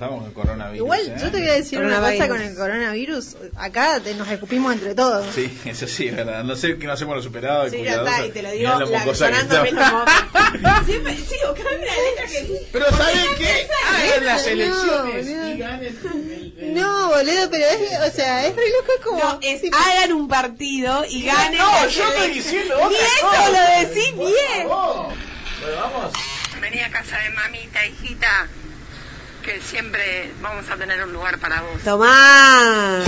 Estamos con el coronavirus. Igual, ¿eh? yo te voy a decir una cosa con el coronavirus. Acá te- nos escupimos entre todos. Sí, eso sí, es verdad. No sé que no hacemos lo superado y Sí, ya está, y te lo digo, la la, que. Siempre, sí, una letra que... Pero ¿saben qué? Hagan las No, elecciones boludo. y ganen el- el- No, boludo, pero es, o sea, es re loco como... No, es Sí, hagan un partido y ganen. No, yo estoy diciendo otra cosa. lo decís bien. Bueno, vamos. Vení a casa de mamita, hijita, que siempre vamos a tener un lugar para vos. Tomá.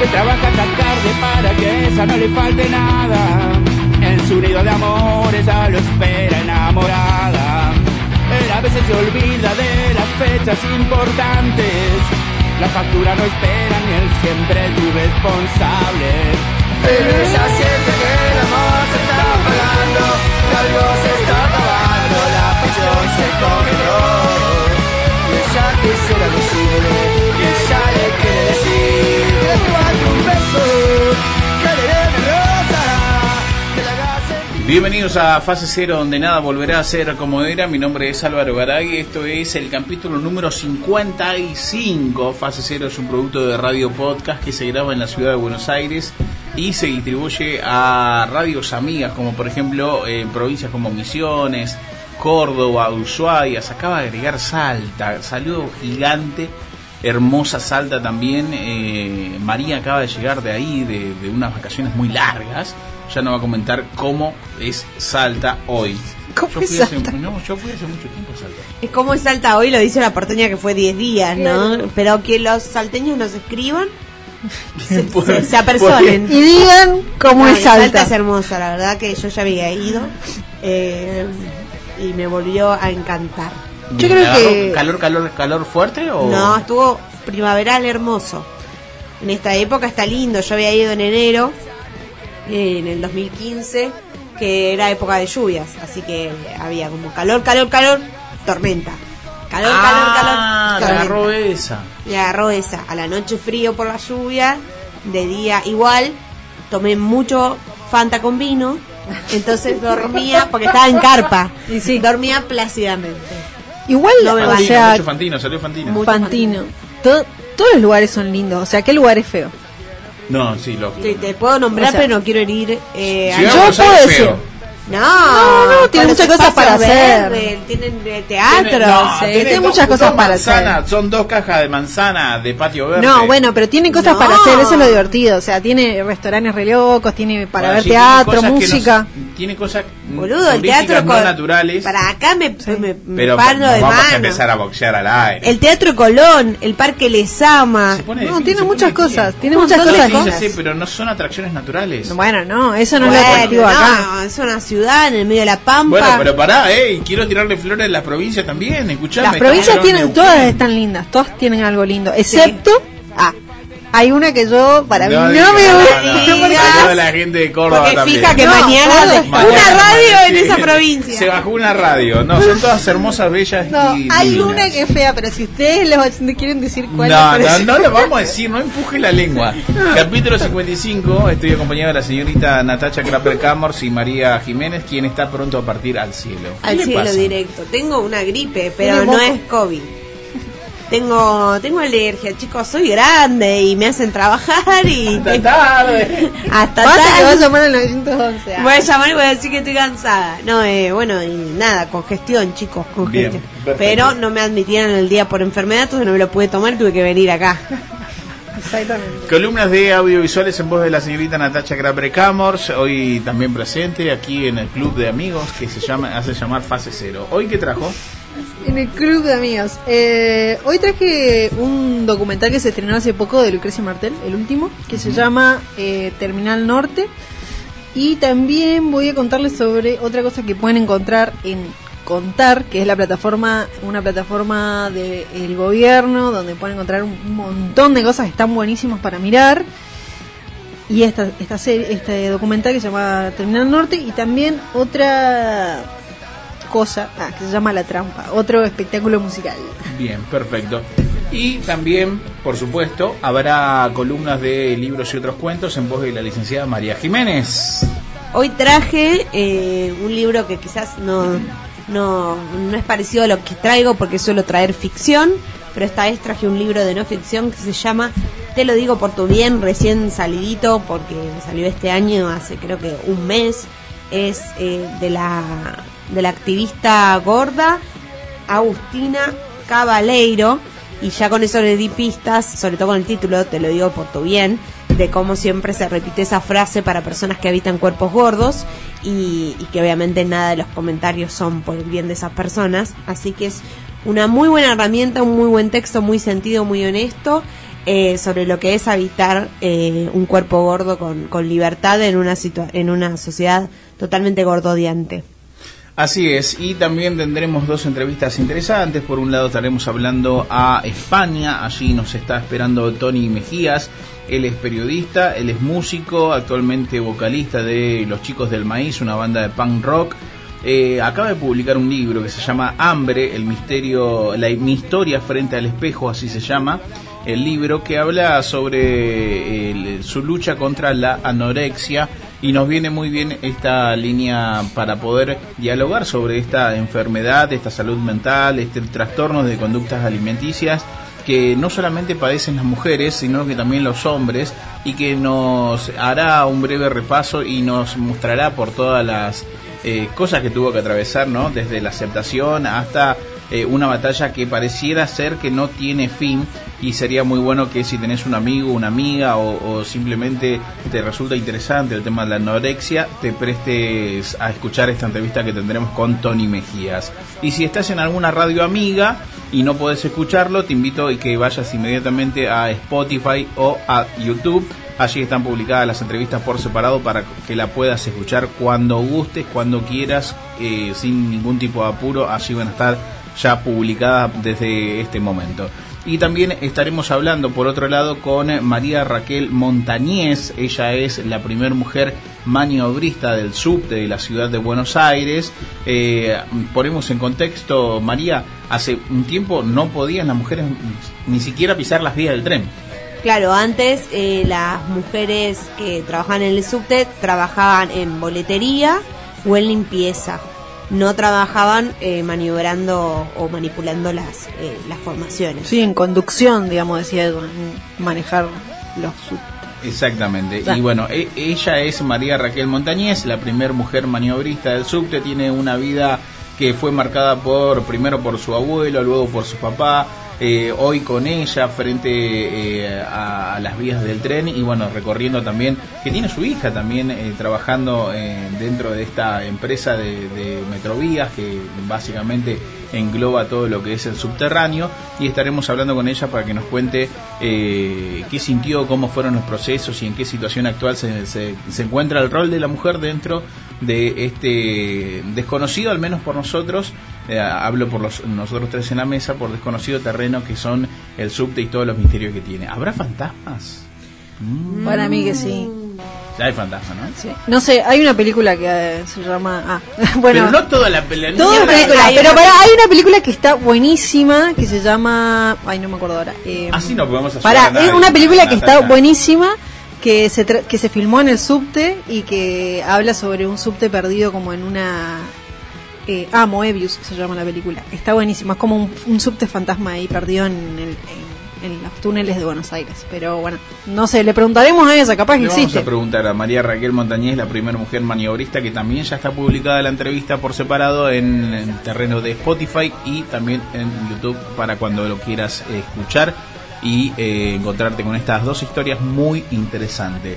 que trabaja hasta tarde para que a esa no le falte nada. En su nido de amor ella lo espera enamorada. Veces se olvida de las fechas importantes. La factura no espera ni él siempre tu responsable. Pero ella siente que el amor se está apagando, que algo se está acabando, la pasión se comió. Y ella quisiera decirle, Bienvenidos a Fase Cero, donde nada volverá a ser como era. Mi nombre es Álvaro Garay. Esto es el capítulo número 55. Fase Cero es un producto de Radio Podcast que se graba en la ciudad de Buenos Aires y se distribuye a radios amigas, como por ejemplo en provincias como Misiones, Córdoba, Ushuaia. Se acaba de agregar Salta. Saludo gigante. Hermosa Salta también. Eh, María acaba de llegar de ahí, de, de unas vacaciones muy largas. Ya nos va a comentar cómo es Salta hoy. ¿Cómo yo es fui hace- Salta? no, yo fui hace mucho tiempo a Salta. Es como es Salta hoy, lo dice la porteña que fue 10 días, ¿no? Pero que los salteños nos escriban, se, se, se apersonen. Y digan cómo es Salta. es hermosa, la verdad que yo ya había ido eh, y me volvió a encantar. Yo creo ¿agarró que- ¿Calor, calor, calor fuerte o...? No, estuvo primaveral hermoso. En esta época está lindo. Yo había ido en enero, en el 2015, que era época de lluvias. Así que había como calor, calor, calor, tormenta. Calor, ah, calor, calor. agarró tormenta. esa. Me agarró esa. A la noche frío por la lluvia, de día igual. Tomé mucho Fanta con vino. Entonces dormía, porque estaba en carpa. Y sí. Dormía plácidamente. Igual, No me o sea, mucho Fantino, salió Fantino. Mucho Fantino. To- todos los lugares son lindos. O sea, ¿qué lugar es feo? No, sí, lo... Sí, te puedo nombrar, O sea, pero no quiero herir. Eh, a- yo puedo decir-. No, No, no, tiene muchas cosas para hacer. Tienen eh, teatro. Tiene- no, sí, tiene muchas cosas dos para hacer. Son dos cajas de manzana de patio verde. No, bueno, pero tiene cosas No. para hacer, eso es lo divertido. O sea, tiene restaurantes re locos, tiene para Bueno, ver teatro, que música. Tiene cosas Boludo, el teatro no con- naturales. Para acá me, me, me pero paro de vamos mano. a empezar a boxear al aire. El Teatro Colón, el Parque Lesama. No, tiene muchas cosas, tiene muchas cosas. Sí, pero no son atracciones naturales. Bueno, no, eso no Bueno, es lo atractivo no, acá. es una ciudad en el medio de la Pampa. Bueno, pero pará, eh, quiero tirarle flores a las provincias también, escuchame. Las provincias tienen, todas están lindas, todas tienen algo lindo, excepto, ah, hay una que yo, para mí, No no, digas, me no, gusta. no, la gente de Córdoba Porque también. fija que No, mañana está- una Mañana radio en esa provincia. Se bajó una radio. No, son todas hermosas, bellas No, y hay divinas. una que es fea, pero si ustedes los oyentes quieren decir cuál No, les no, no lo vamos a decir, no empuje la lengua. Capítulo 55, estoy acompañado de la señorita Natacha Kraper Camors y María Jiménez, quien está pronto a partir al cielo. ¿Qué Al cielo pasa? directo. Tengo una gripe, pero no es COVID. Tengo, tengo alergia, chicos, soy grande y me hacen trabajar y Hasta tarde. hasta Basta que va a tarde. llamar al 911. ah. Voy a llamar y voy a decir que estoy cansada. No, eh, bueno, y nada, congestión, chicos, congestión. Bien. Pero no me admitieron el día por enfermedad, entonces no me lo pude tomar, tuve que venir acá. Exactamente. Columnas de audiovisuales en voz de la señorita Natacha Kraper Camors, hoy también presente aquí en el club de amigos que se llama hace llamar Fase Cero. ¿Hoy qué trajo? En el club de amigos. Eh, hoy traje un documental que se estrenó hace poco de Lucrecia Martel, el último, que se llama eh, Terminal Norte. Y también voy a contarles sobre otra cosa que pueden encontrar en Contar, que es la plataforma, una plataforma del gobierno donde pueden encontrar un montón de cosas que están buenísimas para mirar. Y esta, esta serie, este documental que se llama Terminal Norte y también otra cosa ah, que se llama La Trampa, otro espectáculo musical. Bien, perfecto. Y también, por supuesto, habrá columnas de libros y otros cuentos en voz de la licenciada María Jiménez. Hoy traje eh, un libro que quizás no, no, no es parecido a lo que traigo porque suelo traer ficción, pero esta vez traje un libro de no ficción que se llama Te lo digo por tu bien, recién salidito porque salió este año hace creo que un mes. Es eh, de, la, de la activista gorda Agustina Cabaleiro y ya con eso le di pistas, sobre todo con el título, te lo digo por tu bien, de cómo siempre se repite esa frase para personas que habitan cuerpos gordos y, y que obviamente nada de los comentarios son por el bien de esas personas. Así que es una muy buena herramienta, un muy buen texto, muy sentido, muy honesto. eh, sobre lo que es habitar eh, un cuerpo gordo con, con libertad en una, situa- en una sociedad totalmente gordodiante. Así es, y también tendremos dos entrevistas interesantes. Por un lado estaremos hablando a España, allí nos está esperando Tony Mejías. Él es periodista, él es músico, actualmente vocalista de Los Chicos del Maíz, una banda de punk rock. Eh, acaba de publicar un libro que se llama Hambre, el misterio, la, mi historia frente al espejo, así se llama el libro, que habla sobre su lucha contra la anorexia y nos viene muy bien esta línea para poder dialogar sobre esta enfermedad, esta salud mental, este trastorno de conductas alimenticias que no solamente padecen las mujeres, sino que también los hombres, y que nos hará un breve repaso y nos mostrará por todas las eh, cosas que tuvo que atravesar, ¿no? Desde la aceptación hasta eh, una batalla que pareciera ser que no tiene fin y sería muy bueno que si tenés un amigo, una amiga o, simplemente te resulta interesante el tema de la anorexia, te prestes a escuchar esta entrevista que tendremos con Tony Mejías. Y si estás en alguna radio amiga y no podés escucharlo, te invito a que vayas inmediatamente a Spotify o a YouTube. Allí están publicadas las entrevistas por separado para que la puedas escuchar cuando gustes, cuando quieras, eh, sin ningún tipo de apuro. Allí van a estar ya publicadas desde este momento. Y también estaremos hablando, por otro lado, con María Raquel Montañez. Ella es la primera mujer maniobrista del subte de la ciudad de Buenos Aires. Eh, ponemos en contexto, María, hace un tiempo no podían las mujeres ni siquiera pisar las vías del tren. Claro, antes eh, las mujeres que trabajaban en el subte trabajaban en boletería o en limpieza. No trabajaban eh, maniobrando o manipulando las, eh, las formaciones. Sí, en conducción, digamos, decía Edwin, en manejar los Exactamente. Y bueno, e- ella es María Raquel Montañez, la primer mujer maniobrista del subte. Tiene una vida que fue marcada por primero por su abuelo, luego por su papá. Eh, hoy con ella frente eh, a, las vías del tren y bueno recorriendo también que tiene su hija también eh, trabajando dentro de esta empresa de, Metrovías que básicamente engloba todo lo que es el subterráneo. Y estaremos hablando con ella para que nos cuente qué sintió, cómo fueron los procesos y en qué situación actual se encuentra el rol de la mujer dentro de este desconocido, al menos por nosotros, eh, hablo por los, nosotros tres en la mesa, por desconocido terreno que son el subte y todos los misterios que tiene. ¿Habrá fantasmas? Para mí que sí. Ya hay fantasmas, ¿no? sí. No sé, hay una película que eh, se llama... Ah, bueno... Pero no toda la pelea. Toda una película, pero pará, hay una película que está buenísima que se llama. Ay, no me acuerdo ahora. Eh, Así no podemos ayudar pará, a nadie, es una película que está buenísima que se tra- que se filmó en el subte y que habla sobre un subte perdido como en una. Eh, ah, Moebius se llama la película. Está buenísima, es como un, un subte fantasma ahí perdido en, el- en- en los túneles de Buenos Aires. Pero bueno, no sé, le preguntaremos a ella, capaz que Le vamos existe. a preguntar a María Raquel Montañez, la primera mujer maniobrista, que también ya está publicada la entrevista por separado en el terreno de Spotify y también en YouTube para cuando lo quieras escuchar y eh, encontrarte con estas dos historias muy interesantes.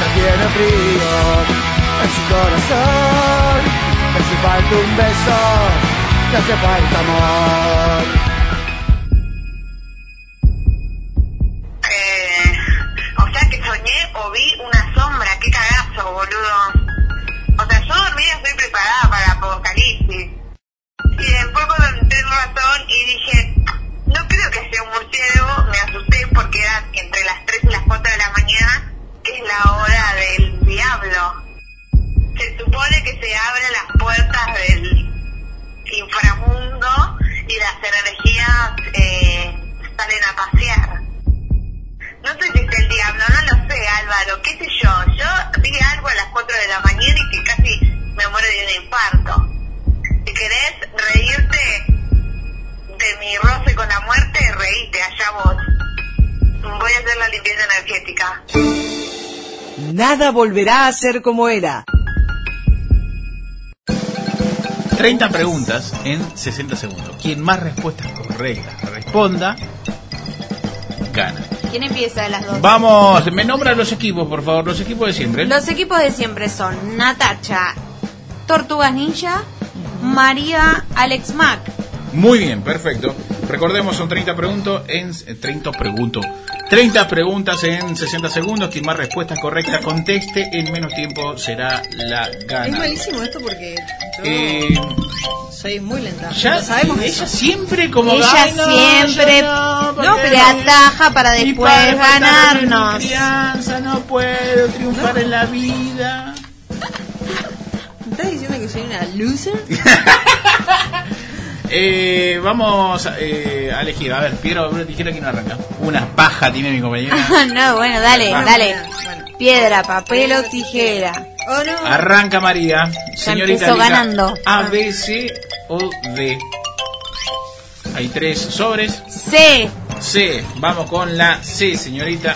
tu tiene frío en su corazón. Hace falta un beso, me hace falta amor. Eh, o sea que soñé o vi una sombra, qué cagazo, boludo. O sea, yo dormida estoy preparada para apocalipsis. Y después cuando entré en razón y dije, no creo que sea un murciélago, me asusté porque era entre las 3 y las 4 de la mañana, la hora del diablo. Se supone que se abren las puertas del inframundo y las energías eh, salen a pasear. No sé si es el diablo, no lo sé, Álvaro, qué sé yo. Yo vi algo a las 4 de la mañana y que casi me muero de un infarto. Si querés reírte de mi roce con la muerte, reíte, allá vos. Voy a hacer la limpieza energética. Nada volverá a ser como era. 30 preguntas en 60 segundos. Quien más respuestas correctas responda, gana. ¿Quién empieza de las dos? Vamos, me nombran los equipos, por favor, los equipos de siempre. Los equipos de siempre son Natacha, Tortugas Ninja, María, Alex Mac. Muy bien, perfecto. Recordemos, son 30 preguntas en... eh, 30 pregunto. 30 preguntas en 60 segundos. Quien más respuestas correctas conteste en menos tiempo será la Es gana. malísimo esto porque yo Eh, soy muy lenta. ya sabemos ella eso. siempre como Ella "Ay, no, siempre no, no, pero ataja para después en mi ganarnos. crianza, no puedo triunfar en la vida. ¿Me estás diciendo que soy una loser? Eh, vamos eh, a elegir. A ver, Piero, una tijera que no arranca. Una paja tiene mi compañera. no, bueno, dale, dale. bueno. Piedra, papel o tijera. Oh, no. Arranca María. Señorita empezó ganando. A, B, C o D. Hay tres sobres. C. C. Vamos con la C, señorita.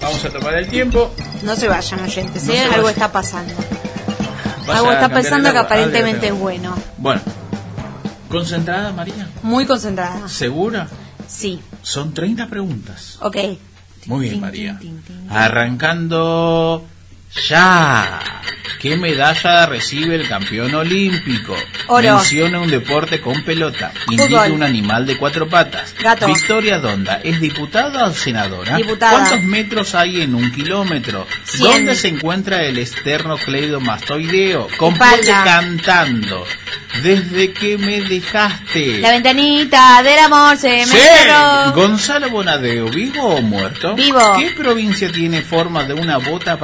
Vamos a tomar el tiempo. No se vayan, oyentes. No ¿eh? se Algo está pasando. Vas Algo a está pasando que aparentemente es bueno. Bueno. ¿Concentrada, María? Muy concentrada. ¿Segura? Sí. Son 30 preguntas. Ok. Muy bien, María. Arrancando ya. ¿Qué medalla recibe el campeón olímpico? Oro. Menciona un deporte con pelota. Indica Fútbol. un animal de cuatro patas. Gato. Victoria Donda. ¿Es diputada o senadora? Diputada. ¿Cuántos metros hay en un kilómetro? Cien. ¿Dónde se encuentra el esternocleidomastoideo? Complete Espalda. cantando. ¿Desde que me dejaste? La ventanita del amor se me Sí. cerró. Gonzalo Bonadeo, ¿vivo o muerto? Vivo. ¿Qué provincia tiene forma de una bota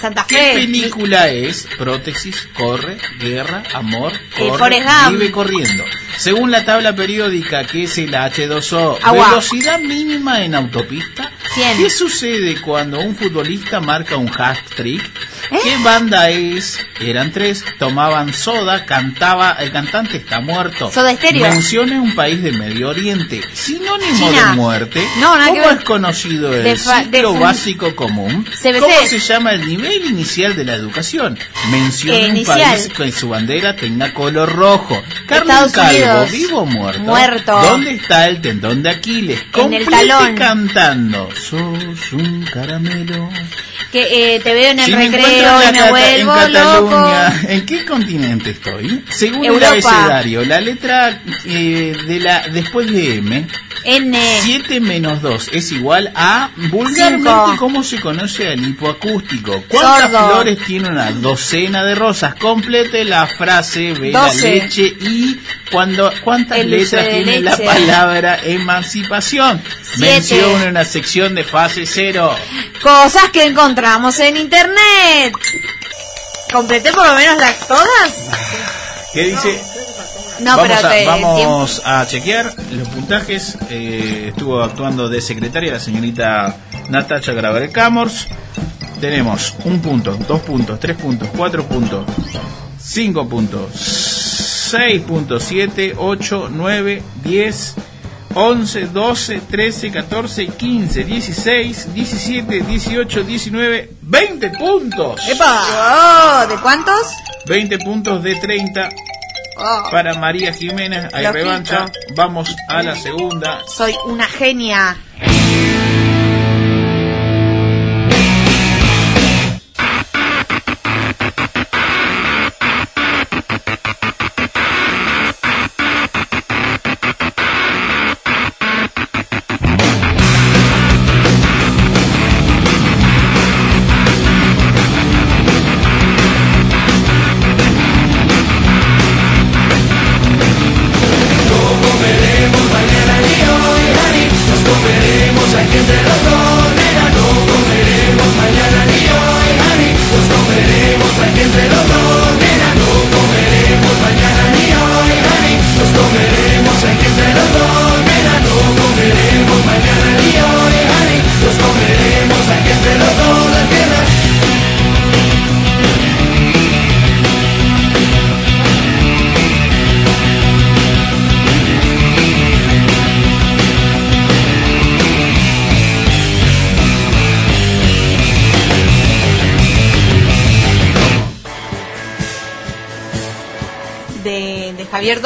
Santa ¿Qué Fe. película es? Prótesis, corre, guerra, amor, corre, vive corriendo. Según la tabla periódica, ¿qué es el H2O? Agua. Velocidad mínima en autopista. 100. ¿Qué sucede cuando un futbolista marca un hat-trick? ¿Eh? ¿Qué banda es? Eran tres, tomaban soda, cantaba, el cantante está muerto. Soda Stereo. Mencione un país del Medio Oriente. Sinónimo China. de muerte. No, que ¿Cómo es conocido el De ciclo de- básico común? CBC. ¿Cómo se llama el nivel inicial de la educación? Mencione Eh, un país que su bandera tenga color rojo. Carmen Calvo, Unidos. ¿vivo o muerto? Muerto. ¿Dónde está el tendón de Aquiles? En el talón. cantando. Sos un caramelo. Que eh, te veo en el Si recreo en y me la Cata- vuelvo en Cataluña, loco. ¿en qué continente estoy? Según Europa. el abecedario, la letra eh, de la después de M, N. 7 menos 2 es igual a vulgarmente Cinco. cómo se conoce al hipoacústico. ¿Cuántas Sordo. flores tiene una docena de rosas? Complete la frase, ve la leche y cuando cuántas El letras tiene la palabra emancipación. Siete. Menciona una sección de fase cero. Cosas que encontramos en internet. ¿Completé por lo menos las todas? ¿Qué dice? No, vamos pero a, te, vamos a chequear los puntajes. Eh, estuvo actuando de secretaria la señorita Natacha Graver Camors. Tenemos un punto, dos puntos, tres puntos, cuatro puntos, cinco puntos, seis puntos, siete, ocho, nueve, diez, once, doce, trece, catorce, quince, dieciséis, diecisiete, dieciocho, diecinueve, veinte puntos. ¡Epa! Oh, ¿De cuántos? 20 puntos de 30 Oh, para María Jiménez. Hay revancha. Vamos a la segunda. soy una genia.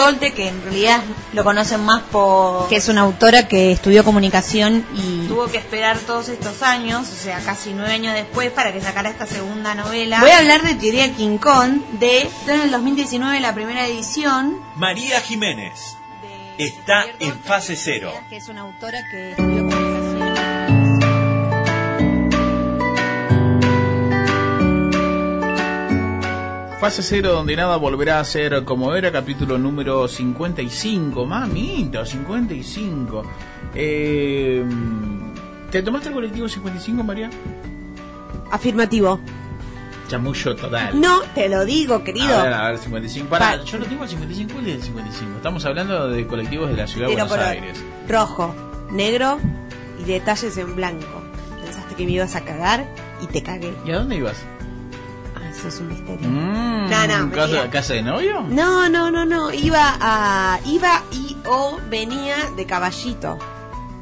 Dolte, que en realidad lo conocen más por... Que es una autora que estudió comunicación y... Tuvo que esperar todos estos años, o sea, casi nueve años después, para que sacara esta segunda novela. Voy a hablar de Teoría King Kong, de... En el 2019 la primera edición. María Jiménez está en fase cero. Que es una autora que estudió Fase cero donde nada volverá a ser como era, capítulo número 55. Mamita, 55. Eh, ¿Te tomaste el colectivo 55, María? Afirmativo. Chamullo total. No, te lo digo, querido. A ver, a ver, 55. Pará, Pa- yo lo tengo al 55 y el 55. Estamos hablando de colectivos de la ciudad de Buenos Aires. rojo, negro y detalles en blanco. Pensaste que me ibas a cagar y te cagué. ¿Y a dónde ibas? Eso es un misterio. Mm, No, no, ¿casa, mentira. ¿Casa de novio? No, no, no, no. Iba a. Iba y o venía de caballito.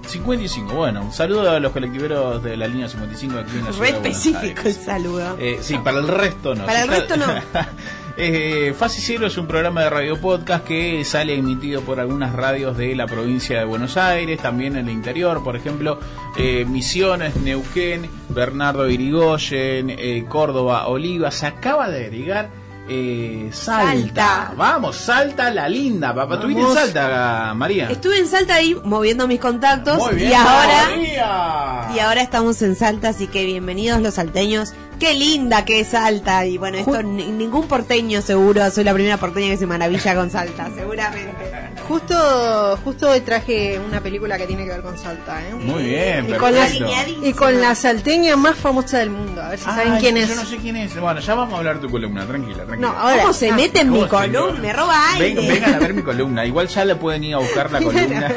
55, bueno, un saludo a los colectiveros de la línea 55 aquí en la Re específico el saludo. Eh, sí, para el resto no. Para el resto no. eh, Fase Cero es un programa de radio podcast que sale emitido por algunas radios de la provincia de Buenos Aires, también en el interior, por ejemplo, eh, Misiones, Neuquén, Bernardo Irigoyen, eh, Córdoba, Oliva. Se acaba de agregar eh, Salta. Salta. Vamos, Salta la linda, papá. ¿Estuviste en. Salta, María? Estuve en Salta ahí moviendo mis contactos Muy bien, y ahora María. y ahora estamos en Salta, así que bienvenidos los salteños. Qué linda que es Salta y bueno, esto ni- ningún porteño seguro, soy la primera porteña que se maravilla con Salta, seguramente. Justo, justo hoy traje una película que tiene que ver con Salta, ¿eh? Muy bien, Y con, la, y con la salteña más famosa del mundo. A ver si saben quién yo es. no sé quién es. Bueno, ya vamos a hablar de tu columna, tranquila, tranquila. No, ahora. ¿Cómo se Ah, mete en mi ¿cómo se columna? Me roba aire. Ven- vengan a ver mi columna. Igual ya le pueden ir a buscar la columna.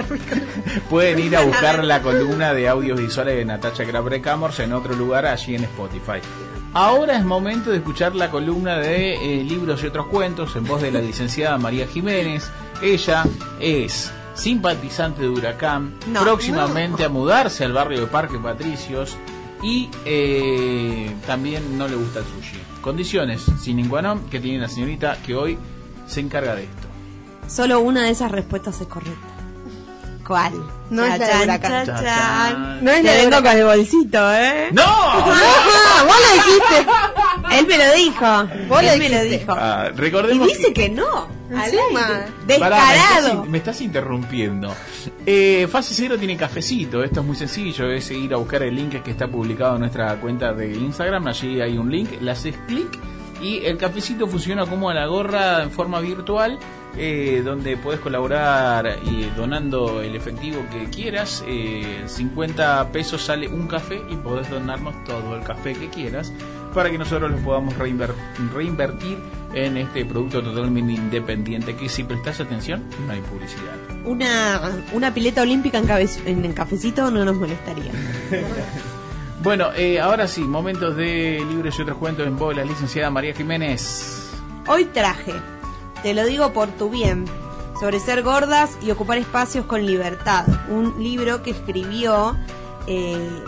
pueden ir a buscar la columna de audios visuales de Natacha Grabre Camors en otro lugar allí en Spotify. Ahora es momento de escuchar la columna de eh, libros y otros cuentos en voz de la licenciada María Jiménez. Ella es simpatizante de Huracán, No, próximamente a mudarse al barrio de Parque Patricios y eh, también no le gusta el sushi. Condiciones sin qua non que tiene la señorita que hoy se encarga de esto. Solo una de esas respuestas es correcta. ¿Cuál? No es la de Chan, Huracán. No es la de el bolsito, ¿eh? ¡No! Vos lo dijiste. Él me lo dijo. Vos lo Él me lo dijiste. dijo. Ah, Y dice que no. al Encima. aire. Pará, me, estás, Descarado. me estás interrumpiendo. Eh, Fase Cero tiene cafecito. Esto es muy sencillo. Es ir a buscar el link que está publicado en nuestra cuenta de Instagram. Allí hay un link. Le haces clic y el cafecito funciona como la gorra en forma virtual. Eh, donde puedes colaborar y donando el efectivo que quieras. Eh, 50 pesos sale un café y podés donarnos todo el café que quieras para que nosotros lo podamos reinver- reinvertir en este producto totalmente independiente que si prestas atención no hay publicidad. Una, una pileta olímpica en, cabe- en, cafecito no nos molestaría. Bueno, eh, ahora sí, momentos de libros y otros cuentos en voz de la licenciada María Jiménez. Hoy traje, te lo digo por tu bien, sobre ser gordas y ocupar espacios con libertad. Un libro que escribió eh,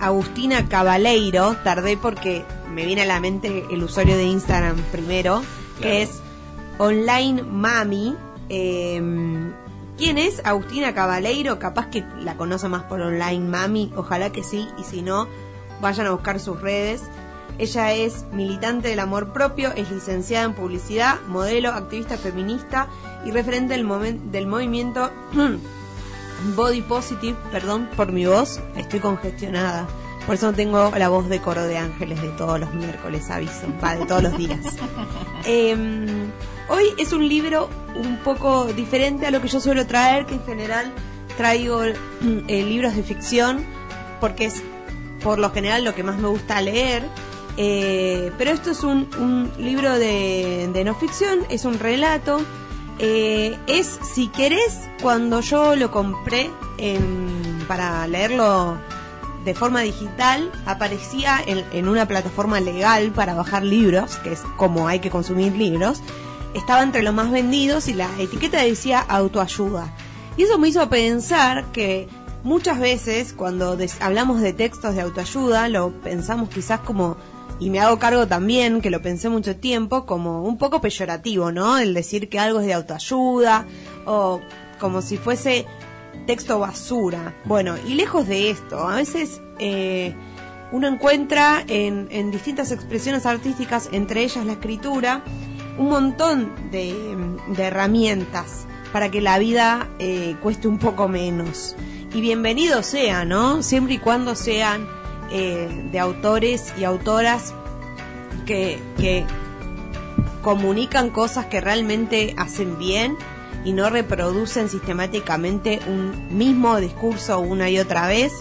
Agustina Cabaleiro. Tardé porque me viene a la mente el usuario de Instagram primero, que es Online Mami. Eh, ¿Quién es Agustina Cabaleiro? Capaz que la conoce más por Online Mami, ojalá que sí, y si no, vayan a buscar sus redes. Ella es militante del amor propio, es licenciada en publicidad, modelo, activista feminista y referente del, momen- del movimiento Body Positive. Perdón por mi voz, estoy congestionada. Por eso no tengo la voz de coro de ángeles de todos los miércoles, aviso, va, de todos los días. Em, hoy es un libro un poco diferente a lo que yo suelo traer, que en general traigo eh, libros de ficción, porque es por lo general lo que más me gusta leer. Eh, pero esto es un, libro de, no ficción, es un relato. Eh, es, si querés, cuando yo lo compré en- para leerlo de forma digital, aparecía en, una plataforma legal para bajar libros, que es como hay que consumir libros. Estaba entre los más vendidos y la etiqueta decía autoayuda. Y eso me hizo pensar que muchas veces cuando hablamos de textos de autoayuda, lo pensamos quizás como y me hago cargo también, que lo pensé mucho tiempo, como un poco peyorativo, ¿no? El decir que algo es de autoayuda o como si fuese texto basura. Bueno, y lejos de esto, a veces eh, uno encuentra en, en, distintas expresiones artísticas, entre ellas la escritura, un montón de, de herramientas para que la vida eh, cueste un poco menos. Y bienvenido sea, ¿no? Siempre y cuando sean eh, de autores y autoras que, que comunican cosas que realmente hacen bien y no reproducen sistemáticamente un mismo discurso una y otra vez,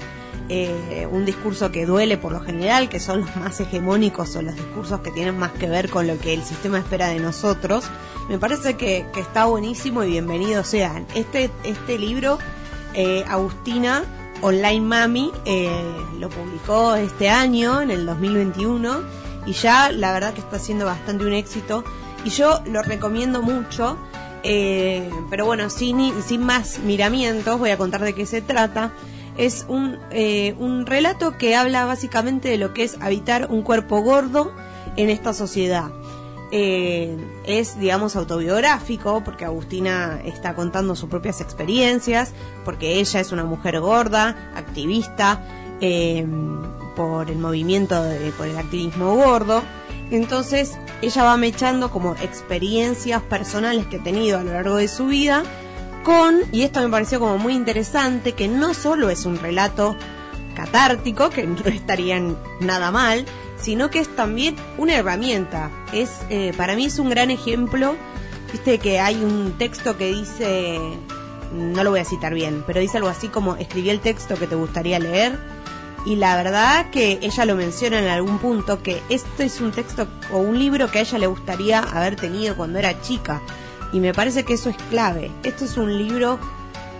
eh, un discurso que duele por lo general, que son los más hegemónicos o los discursos que tienen más que ver con lo que el sistema espera de nosotros. Me parece que, que está buenísimo y bienvenidos sean. Este, este libro, eh, Agustina, Online Mami, eh, lo publicó este año, en el 2021, y ya la verdad que está siendo bastante un éxito. Y yo lo recomiendo mucho. Eh, pero bueno, sin, sin más miramientos, voy a contar de qué se trata. Es un, eh, un relato que habla básicamente de lo que es habitar un cuerpo gordo en esta sociedad. Eh, es, digamos, autobiográfico, porque Agustina está contando sus propias experiencias, porque ella es una mujer gorda, activista, eh, por el movimiento, de, por el activismo gordo. Entonces, ella va mechando como experiencias personales que ha tenido a lo largo de su vida con, y esto me pareció como muy interesante, que no solo es un relato catártico, que no estaría nada mal, sino que es también una herramienta. Es, eh, para mí es un gran ejemplo, viste que hay un texto que dice, no lo voy a citar bien, pero dice algo así como, escribí el texto que te gustaría leer, y la verdad que ella lo menciona en algún punto, que este es un texto o un libro que a ella le gustaría haber tenido cuando era chica, y me parece que eso es clave. Esto es un libro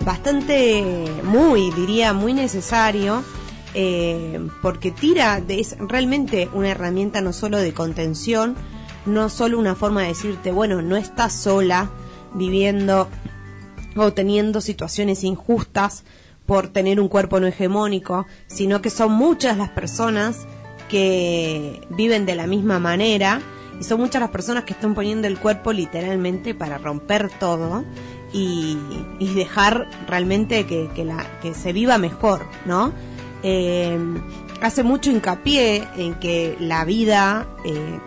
bastante, muy, diría, muy necesario, eh, porque tira, de, es realmente una herramienta no solo de contención, no solo una forma de decirte, bueno, no estás sola viviendo o teniendo situaciones injustas por tener un cuerpo no hegemónico, sino que son muchas las personas que viven de la misma manera y son muchas las personas que están poniendo el cuerpo literalmente para romper todo y, dejar realmente que, la, que se viva mejor, ¿no? Eh, hace mucho hincapié en que la vida eh,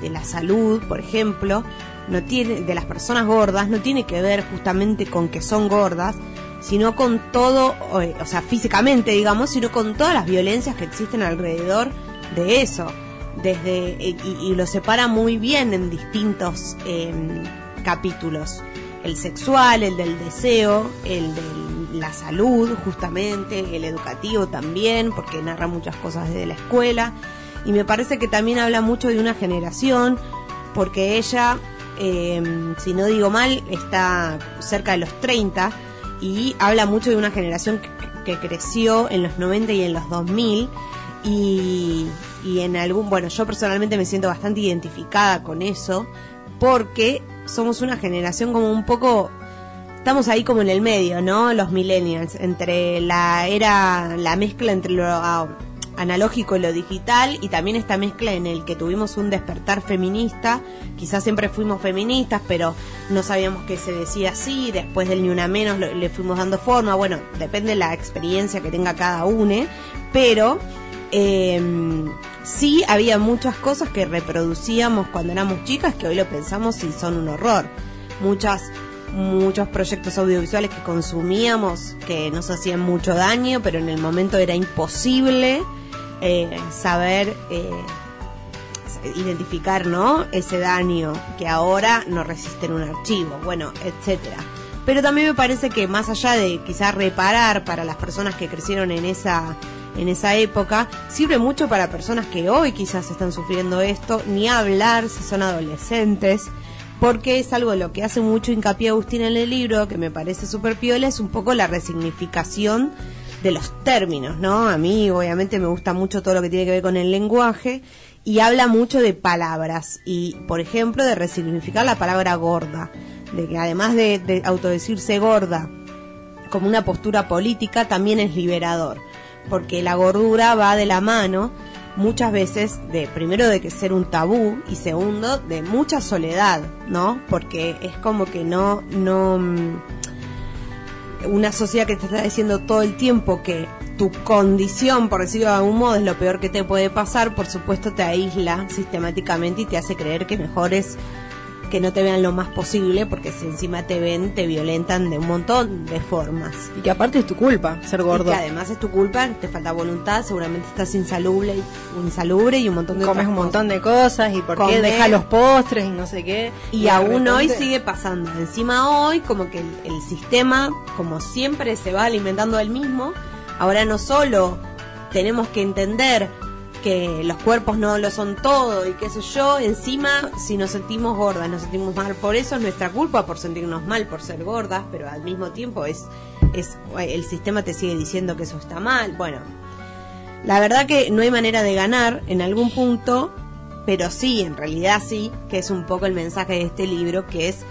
de la salud, por ejemplo, no tiene de las personas gordas no tiene que ver justamente con que son gordas, sino con todo, o sea, físicamente, digamos, sino con todas las violencias que existen alrededor de eso. Desde, y, y lo separa muy bien en distintos eh, capítulos. El sexual, el del deseo, el de la salud, justamente, el educativo también, porque narra muchas cosas desde la escuela. Y me parece que también habla mucho de una generación, porque ella, eh, si no digo mal, está cerca de los 30 y habla mucho de una generación que, que creció en los 90 y en los 2000 y, y en algún, bueno, yo personalmente me siento bastante identificada con eso porque somos una generación como un poco estamos ahí como en el medio, ¿no? Los millennials, entre la era, la mezcla entre lo ah, analógico y lo digital y también esta mezcla en el que tuvimos un despertar feminista, quizás siempre fuimos feministas, pero no sabíamos que se decía así, después del ni una menos lo, le fuimos dando forma, bueno, depende de la experiencia que tenga cada uno, pero eh, sí había muchas cosas que reproducíamos cuando éramos chicas que hoy lo pensamos y son un horror. Muchas muchos proyectos audiovisuales que consumíamos que nos hacían mucho daño, pero en el momento era imposible eh, saber eh, identificar ¿no? ese daño que ahora no resiste en un archivo, bueno, etcétera. Pero también me parece que más allá de quizás reparar para las personas que crecieron en esa en esa época, sirve mucho para personas que hoy quizás están sufriendo esto, ni hablar si son adolescentes, porque es algo lo que hace mucho hincapié Agustín en el libro, que me parece súper piola, es un poco la resignificación de los términos, ¿no? A mí obviamente me gusta mucho todo lo que tiene que ver con el lenguaje y habla mucho de palabras y, por ejemplo, de resignificar la palabra gorda, de que además de, de autodecirse gorda como una postura política, también es liberador porque la gordura va de la mano muchas veces de primero de que ser un tabú y segundo de mucha soledad, ¿no? Porque es como que no no mm, una sociedad que te está diciendo todo el tiempo que tu condición, por decirlo de algún modo, es lo peor que te puede pasar, por supuesto te aísla sistemáticamente y te hace creer que mejor es que no te vean lo más posible, porque si encima te ven, te violentan de un montón de formas. Y que aparte es tu culpa ser gordo. Y que además es tu culpa, te falta voluntad, seguramente estás insalubre, insalubre y un montón de Comes un montón de cosas y por qué deja los postres y no sé qué. Y, aún hoy sigue pasando. Encima hoy, como que el, el sistema, como siempre, se va alimentando del mismo. Ahora no solo tenemos que entender que los cuerpos no lo son todo y qué sé yo, encima si nos sentimos gordas, nos sentimos mal por eso, es nuestra culpa por sentirnos mal por ser gordas, pero al mismo tiempo es, es el sistema te sigue diciendo que eso está mal. Bueno, la verdad que no hay manera de ganar en algún punto, pero sí, en realidad sí, que es un poco el mensaje de este libro, que es,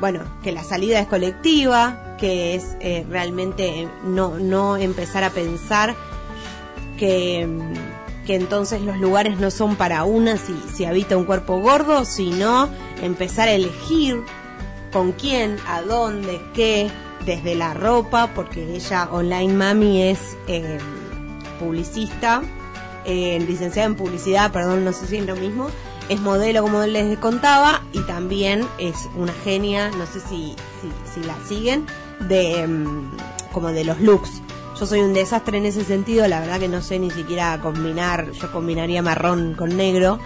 bueno, que la salida es colectiva, que es eh, realmente no, no empezar a pensar que que entonces los lugares no son para una si, si habita un cuerpo gordo, sino empezar a elegir con quién, a dónde, qué, desde la ropa, porque ella, online mami, es eh, publicista, eh, licenciada en publicidad, perdón, no sé si es lo mismo, es modelo como les contaba y también es una genia, no sé si, si, si la siguen, de mm, como de los looks. Yo soy un desastre en ese sentido, la verdad que no sé ni siquiera combinar, yo combinaría marrón con negro,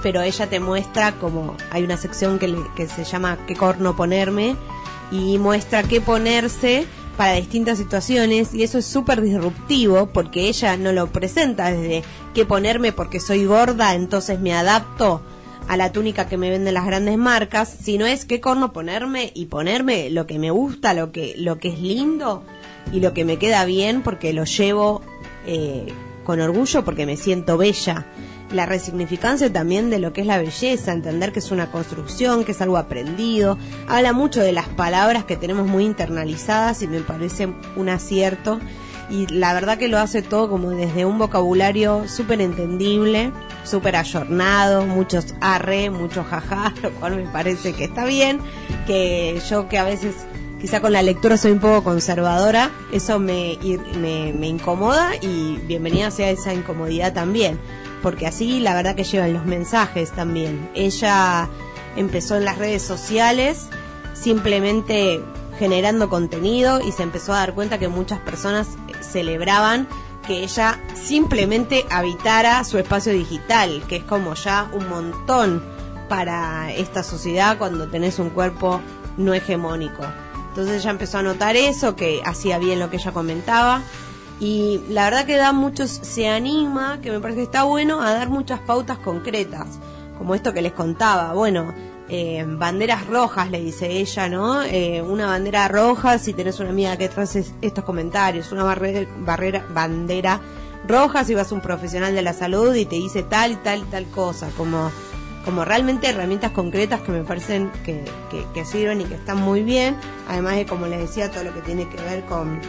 pero ella te muestra como hay una sección que, que se llama qué corno ponerme y muestra qué ponerse para distintas situaciones y eso es súper disruptivo porque ella no lo presenta desde qué ponerme porque soy gorda, entonces me adapto a la túnica que me venden las grandes marcas, sino es qué corno ponerme y ponerme lo que me gusta, lo que, lo que es lindo y lo que me queda bien porque lo llevo eh, con orgullo porque me siento bella. La resignificancia también de lo que es la belleza, entender que es una construcción, que es algo aprendido. Habla mucho de las palabras que tenemos muy internalizadas y me parece un acierto. Y la verdad que lo hace todo como desde un vocabulario súper entendible, súper ayornado, muchos arre, muchos jaja, lo cual me parece que está bien. Que yo que a veces quizá con la lectura soy un poco conservadora, eso me, me, incomoda y bienvenida sea esa incomodidad también, porque así la verdad que llevan los mensajes también. Ella empezó en las redes sociales simplemente generando contenido y se empezó a dar cuenta que muchas personas celebraban que ella simplemente habitara su espacio digital, que es como ya un montón para esta sociedad cuando tenés un cuerpo no hegemónico. Entonces ella empezó a notar eso, que hacía bien lo que ella comentaba. Y la verdad que da muchos, se anima, que me parece que está bueno, a dar muchas pautas concretas, como esto que les contaba. Bueno, eh, banderas rojas, le dice ella, ¿no? Eh, una bandera roja si tenés una amiga que trae estos comentarios, una barrera, barrera, bandera roja si vas a un profesional de la salud y te dice tal y tal y tal cosa, como como realmente herramientas concretas que me parecen que, que, sirven y que están muy bien, además de, como les decía, todo lo que tiene que ver con,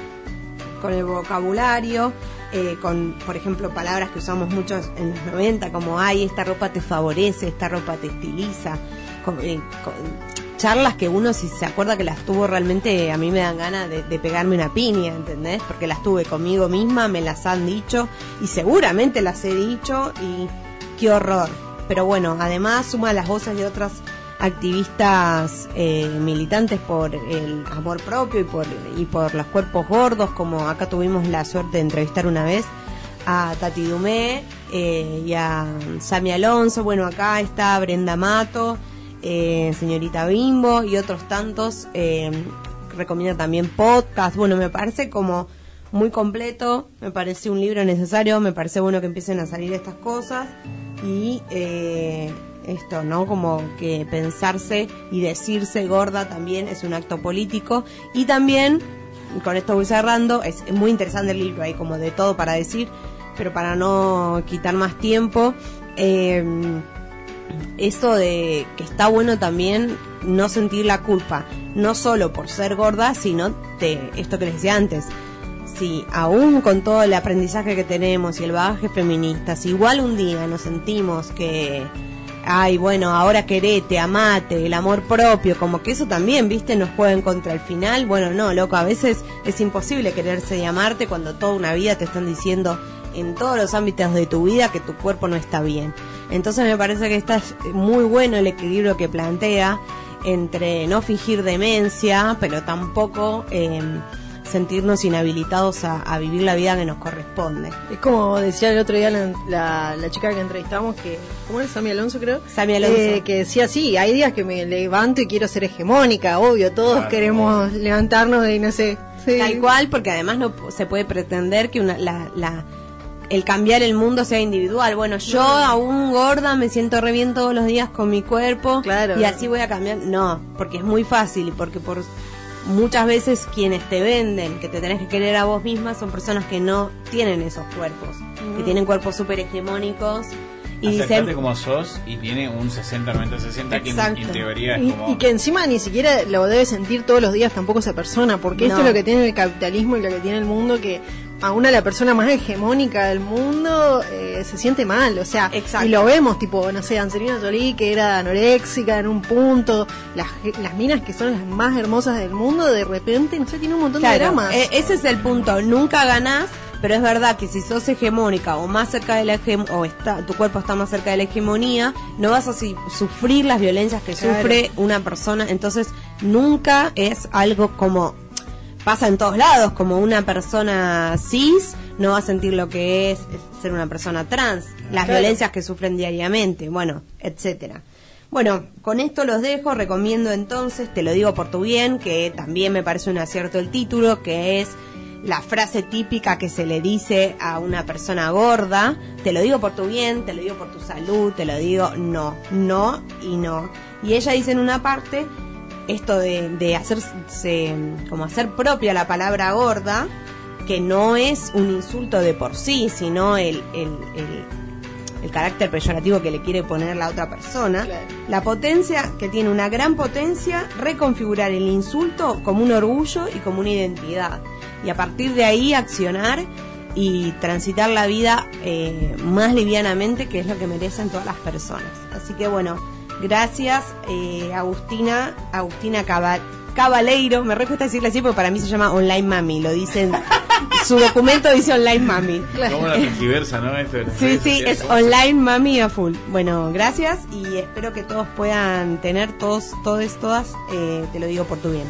con el vocabulario, eh, con, por ejemplo, palabras que usamos muchos en los 90, como, ay, esta ropa te favorece, esta ropa te estiliza, eh, charlas que uno si se acuerda que las tuvo realmente, a mí me dan ganas de, de, pegarme una piña, ¿entendés? Porque las tuve conmigo misma, me las han dicho y seguramente las he dicho y qué horror pero bueno, además suma las voces de otras activistas eh, militantes por el amor propio y por, y por los cuerpos gordos, como acá tuvimos la suerte de entrevistar una vez a Tati Dumé eh, y a Sami Alonso, bueno, acá está Brenda Mato, eh, señorita Bimbo y otros tantos, recomienda también podcast, bueno, me parece como muy completo, me parece un libro necesario, me parece bueno que empiecen a salir estas cosas y eh, esto, ¿no? Como que pensarse y decirse gorda también es un acto político y también, con esto voy cerrando, es muy interesante el libro, hay como de todo para decir, pero para no quitar más tiempo, eh, esto de que está bueno también no sentir la culpa, no solo por ser gorda, sino de esto que les decía antes, si aún con todo el aprendizaje que tenemos y el bagaje feminista, si igual un día nos sentimos que, ay, bueno, ahora querete, amate, el amor propio, como que eso también, viste, nos juega contra el final. Bueno, no, loco, a veces es imposible quererse y amarte cuando toda una vida te están diciendo en todos los ámbitos de tu vida que tu cuerpo no está bien. Entonces me parece que está muy bueno el equilibrio que plantea entre no fingir demencia, pero tampoco eh, sentirnos inhabilitados a, vivir la vida que nos corresponde. Es como decía el otro día la, la, chica que entrevistamos, que ¿cómo es? Sami Alonso creo. Sami Alonso. Eh, que decía, sí, hay días que me levanto y quiero ser hegemónica, obvio, todos queremos levantarnos y no sé. Tal cual, porque además no se puede pretender que una, la, la el cambiar el mundo sea individual. Bueno, yo aún gorda me siento re bien todos los días con mi cuerpo claro. y así voy a cambiar. No, porque es muy fácil y porque por muchas veces quienes te venden que te tenés que querer a vos misma son personas que no tienen esos cuerpos, que tienen cuerpos súper hegemónicos. Y dicen, como sos y tiene un 60, 90, 60 que en, teoría es y, como... y que encima ni siquiera lo debe sentir todos los días tampoco esa persona, porque esto es lo que tiene el capitalismo y lo que tiene el mundo, que a una la persona más hegemónica del mundo eh, se siente mal, o sea, y lo vemos, tipo, no sé, Angelina Jolie que era anoréxica en un punto, las, las minas que son las más hermosas del mundo, de repente, no sé, tiene un montón de dramas. E, ese es el punto, nunca ganás, pero es verdad que si sos hegemónica o más cerca de la o está, tu cuerpo está más cerca de la hegemonía, no vas a sufrir las violencias que sufre una persona, entonces nunca es algo como pasa en todos lados, como una persona cis no va a sentir lo que es, ser una persona trans, las violencias que sufren diariamente, bueno, etcétera. Bueno, con esto los dejo, recomiendo entonces, te lo digo por tu bien, que también me parece un acierto el título, que es la frase típica que se le dice a una persona gorda, te lo digo por tu bien, te lo digo por tu salud, te lo digo no, no y no. Y ella dice en una parte, esto de, de hacerse, como hacer propia la palabra gorda, que no es un insulto de por sí, sino el, el, el, carácter peyorativo que le quiere poner la otra persona, la potencia, que tiene una gran potencia, reconfigurar el insulto como un orgullo y como una identidad. Y a partir de ahí accionar y transitar la vida eh, más livianamente, que es lo que merecen todas las personas. Así que bueno, Gracias, eh, Agustina, Agustina Cabaleiro. Me recuesta decirle así porque para mí se llama Online Mami. Lo dicen, su documento dice Online Mami. Como la ¿no? sí, sí, es Online Mami a full. Bueno, gracias y espero que todos puedan tener, todos, todos, todas, eh, te lo digo por tu bien.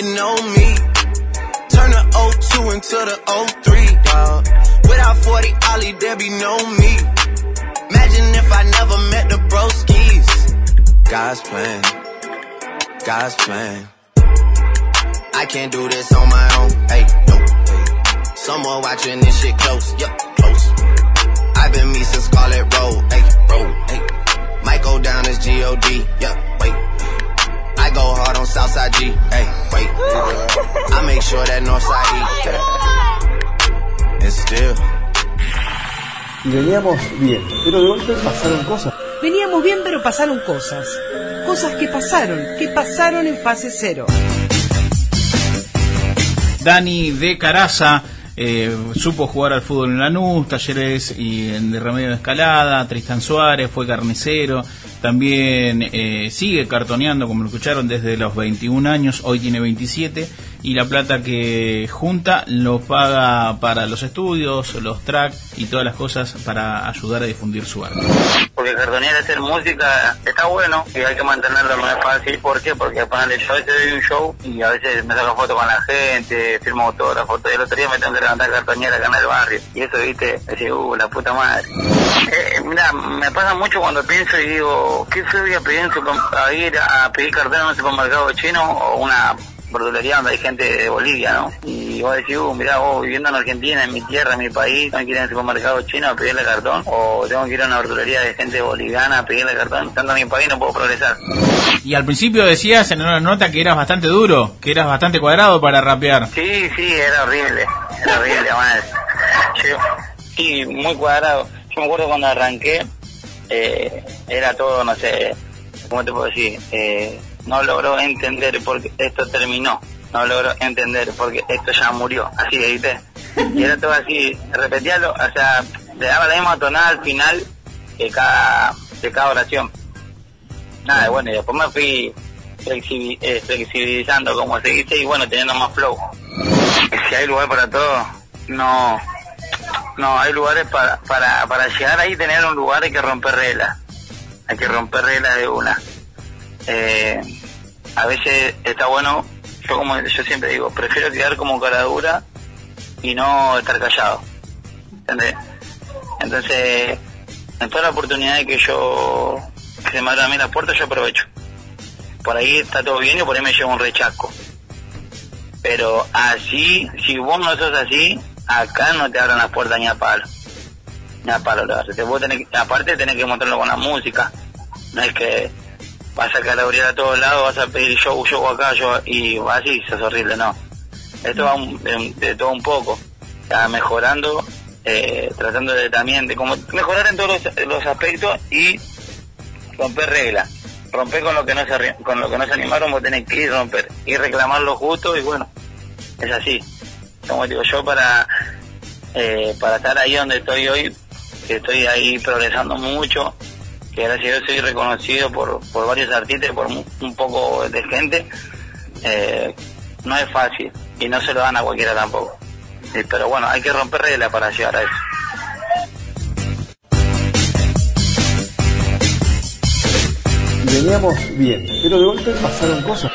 You know me. Turn the 02 into the 03, dog. Without 40 Ollie, there be no me. Imagine if I never met the broskies. God's plan. God's plan. I can't do this on my own. Hey, no. Hey. Someone watching this shit close. Yup, close. I've been me since Scarlet Road. Hey, road. Hey. Might go down as G-O-D. Yeah, wait. I go hard on Southside G. Hey, wait. I make sure that Northside E. And still. Veníamos bien, pero de golpe pasaron cosas. Veníamos bien, pero pasaron cosas. Cosas que pasaron, que pasaron en fase cero. Dani de Caraza eh, supo jugar al fútbol en Lanús, talleres y en de remedio de escalada, Tristan Suárez fue carnicero, también eh, sigue cartoneando, como lo escucharon, desde los 21 años, hoy tiene 27, y la plata que junta lo paga para los estudios, los tracks y todas las cosas para ayudar a difundir su arte. Porque cartonear, hacer música, está bueno y hay que mantenerlo, no es fácil. ¿Por qué? Porque ponele, yo a veces doy un show y a veces me saco fotos con la gente, firmo autógrafos, y el otro día me tengo que levantar cartonear acá en el barrio. Y eso, viste, decía, uh, la puta madre. Eh, mira, me pasa mucho cuando pienso y digo, ¿qué voy a pedir a ir a pedir cartón en un supermercado chino o una verdulería donde hay gente de Bolivia, ¿no? Y vos decís, uh, mirá, vos viviendo en Argentina, en mi tierra, en mi país, tengo que ir al supermercado chino a pedirle cartón, o tengo que ir a una verdulería de gente boliviana a pedirle cartón, estando en mi país no puedo progresar. Y al principio decías en una nota que eras bastante duro, que eras bastante cuadrado para rapear. Sí, sí, era horrible, era horrible, mal. Yo, sí, muy cuadrado. Yo me acuerdo cuando arranqué, eh, era todo, no sé, ¿cómo te puedo decir? Eh, no logró entender porque esto terminó, no logró entender porque esto ya murió, así ¿viste? Y era todo así, repetía, lo, o sea, le daba la misma tonada al final de cada, de cada oración. Nada, bueno, y después me fui flexibi- eh, flexibilizando, como se dice, y bueno, teniendo más flow. Si hay lugar para todo, no, no, hay lugares para, para, para llegar ahí, tener un lugar hay que romper reglas, hay que romper reglas de una. Eh, a veces está bueno, yo como yo siempre digo, prefiero quedar como cara dura y no estar callado. ¿Entendés? Entonces, en todas las oportunidades que yo, se me abran a mí las puertas, yo aprovecho. Por ahí está todo bien y por ahí me llevo un rechasco. Pero así, si vos no sos así, acá no te abran las puertas ni a palo. Ni a palo. Te- vos tenés aparte tenés que mostrarlo con la música. No es que vas a calabrear a todos lados, vas a pedir show, show acá, yo y así, sos horrible, no. Esto va un- de, todo un poco. Está mejorando, eh, tratando de también de como mejorar en todos los, aspectos y romper reglas. Romper con lo que no se con lo que no se animaron, vos tenés que ir romper y reclamar lo justo y bueno, es así. Como digo yo para eh, para estar ahí donde estoy hoy, estoy ahí progresando mucho, que gracias a Dios soy reconocido por, por varios artistas por un poco de gente, eh, no es fácil y no se lo dan a cualquiera tampoco. Pero bueno, hay que romper reglas para llegar a eso. Veníamos bien, pero de golpe pasaron cosas.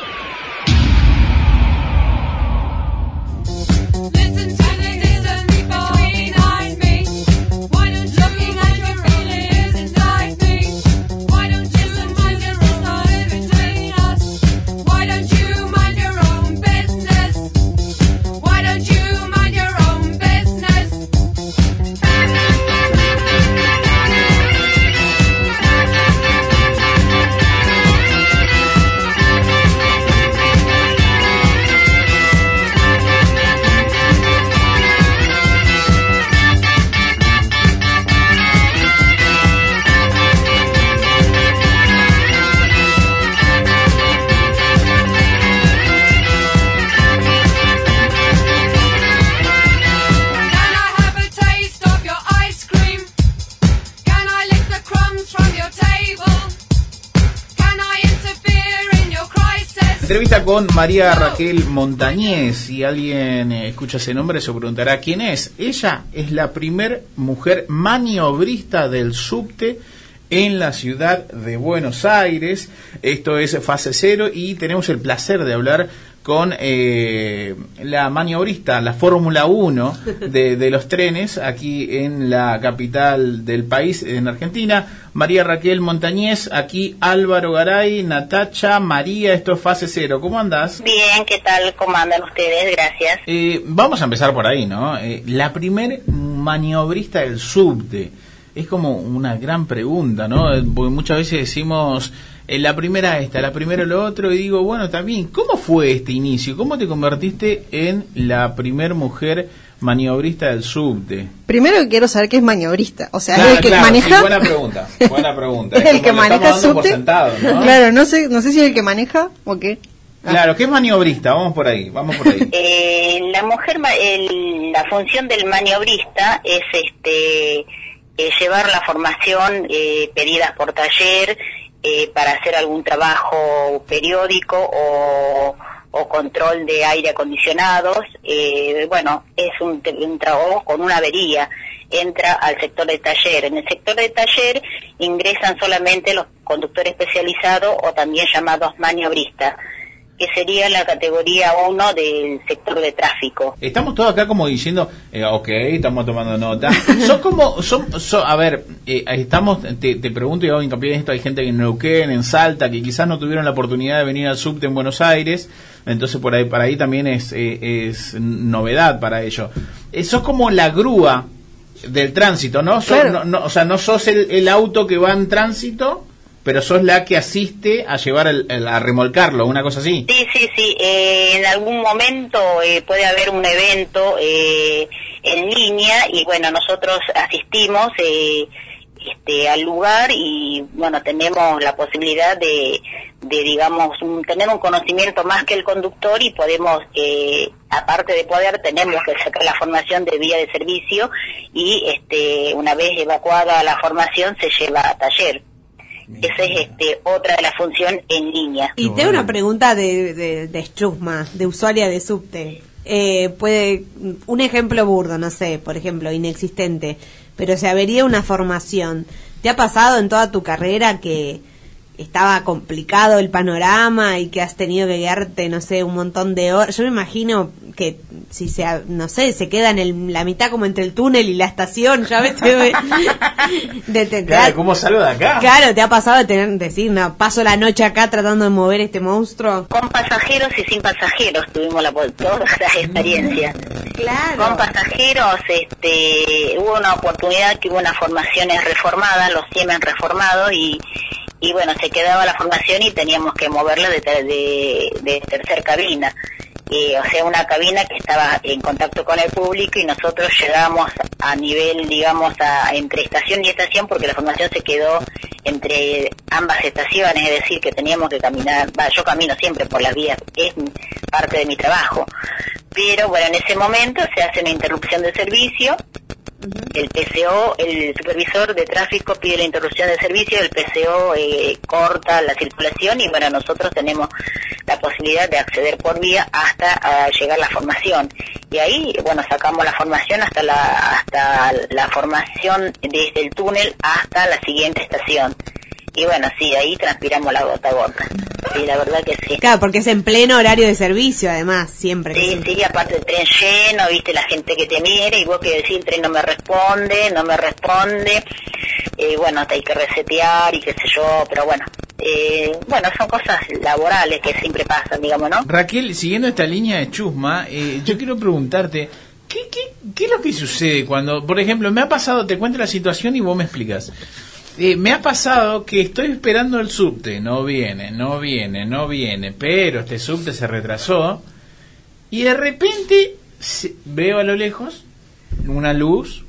Entrevista con María Raquel Montañez. Si alguien eh, escucha ese nombre, se preguntará quién es. Ella es la primer mujer maniobrista del subte en la ciudad de Buenos Aires. Esto es fase cero y tenemos el placer de hablar con eh, la maniobrista, la Fórmula 1 de, de los trenes aquí en la capital del país, en Argentina. María Raquel Montañez, aquí Álvaro Garay, Natacha, María, esto es fase cero. ¿Cómo andás? Bien, ¿qué tal? ¿Cómo andan ustedes? Gracias. Eh, vamos a empezar por ahí, ¿no? Eh, la primer maniobrista del subte. Es como una gran pregunta, ¿no? Eh, Porque muchas veces decimos, eh, la primera esta, la primera lo otro, y digo, bueno, también, ¿cómo fue este inicio? ¿Cómo te convertiste en la primer mujer maniobrista del subte? Primero quiero saber qué es maniobrista. O sea, Claro, es el que claro, maneja. sí, buena pregunta, buena pregunta. ¿Es el que maneja por subte? sentado, ¿no? Claro, no sé, no sé si es el que maneja o qué. Claro, ¿qué es maniobrista? Vamos por ahí, vamos por ahí. Eh, la mujer, ma- el- la función del maniobrista es este eh, llevar la formación eh, pedidas por taller eh, para hacer algún trabajo periódico o, control de aire acondicionados. Eh, bueno, es un, un trabajo con una avería. Entra al sector de taller. En el sector de taller ingresan solamente los conductores especializados o también llamados maniobristas. Que sería la categoría 1 del sector de tráfico. Estamos todos acá como diciendo, eh, ok, estamos tomando nota. son como, son, son- a ver, eh, estamos, te, te pregunto y hago hincapié en esto, hay gente que en Neuquén, en Salta, que quizás no tuvieron la oportunidad de venir al subte en Buenos Aires, entonces por ahí, para ahí también es, eh, es novedad para ello. Eh, sos como la grúa del tránsito, ¿no? Sos- no, no, O sea, no sos el, el auto que va en tránsito, pero sos la que asiste a llevar, el, el- a remolcarlo, una cosa así. Sí, sí, sí. eh, en algún momento eh, puede haber un evento eh, en línea y bueno, nosotros asistimos eh, este, al lugar y bueno, tenemos la posibilidad de, de digamos, un- tener un conocimiento más que el conductor y podemos, eh, aparte de poder, tenemos que sacar la formación de vía de servicio y este, una vez evacuada la formación se lleva a taller. Esa es este, otra de las funciones en línea. Y tengo una pregunta de, de, de Chusma, de usuaria de subte. Eh, puede, un ejemplo burdo, no sé, por ejemplo, inexistente, pero se avería una formación. ¿Te ha pasado en toda tu carrera que estaba complicado el panorama y que has tenido que quedarte, no sé, un montón de horas? Yo me imagino que si se, ha- no sé, se queda en el- la mitad como entre el túnel y la estación, ya ves, de, de- de- Claro, ¿cómo salgo de acá? Claro, ¿te ha pasado de tener decir, no, paso la noche acá tratando de mover este monstruo? Con pasajeros y sin pasajeros tuvimos la, todas las experiencias. Claro. Con pasajeros este, hubo una oportunidad que hubo unas formaciones reformadas, los Siemens reformados y, y bueno, se quedaba la formación y teníamos que moverla de, de, tercer cabina. O sea, una cabina que estaba en contacto con el público y nosotros llegamos a nivel, digamos, a, entre estación y estación porque la formación se quedó entre ambas estaciones, es decir, que teníamos que caminar, va, yo camino siempre por las vías, es parte de mi trabajo. Pero bueno, en ese momento se hace una interrupción de servicio, el PCO, el supervisor de tráfico pide la interrupción de servicio, el PCO eh, corta la circulación y bueno, nosotros tenemos la posibilidad de acceder por vía hasta ah, llegar la formación. Y ahí, bueno, sacamos la formación hasta la, hasta la formación desde el túnel hasta la siguiente estación. Y bueno, sí, ahí transpiramos la gota a gota. Sí, la verdad que sí. Claro, porque es en pleno horario de servicio, además, siempre. Sí, sí, aparte el tren lleno, viste la gente que te mira y vos que decís el tren no me responde, no me responde, eh, bueno, te hay que resetear y qué sé yo, pero bueno, eh, bueno, son cosas laborales que siempre pasan, digamos, ¿no? Raquel, siguiendo esta línea de chusma, eh, yo quiero preguntarte, ¿qué, qué, ¿qué es lo que sucede cuando, por ejemplo, me ha pasado, te cuento la situación y vos me explicas? Eh, me ha pasado que estoy esperando el subte, no viene, no viene, no viene, pero este subte se retrasó y de repente veo a lo lejos una luz,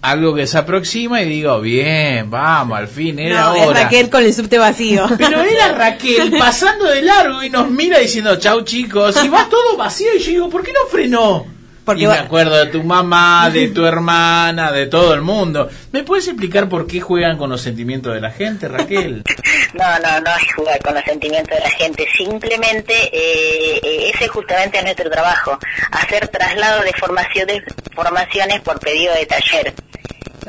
algo que se aproxima y digo, bien, vamos, al fin, era No, es hora. Raquel con el subte vacío. Pero era Raquel pasando de largo y nos mira diciendo chau chicos y va todo vacío y yo digo, ¿por qué no frenó? Porque y me acuerdo de tu mamá, de tu hermana, de todo el mundo. ¿Me puedes explicar por qué juegan con los sentimientos de la gente, Raquel? No, no, no es jugar con los sentimientos de la gente, simplemente eh, eh, ese justamente es nuestro trabajo, hacer traslado de formaciones, formaciones por pedido de taller.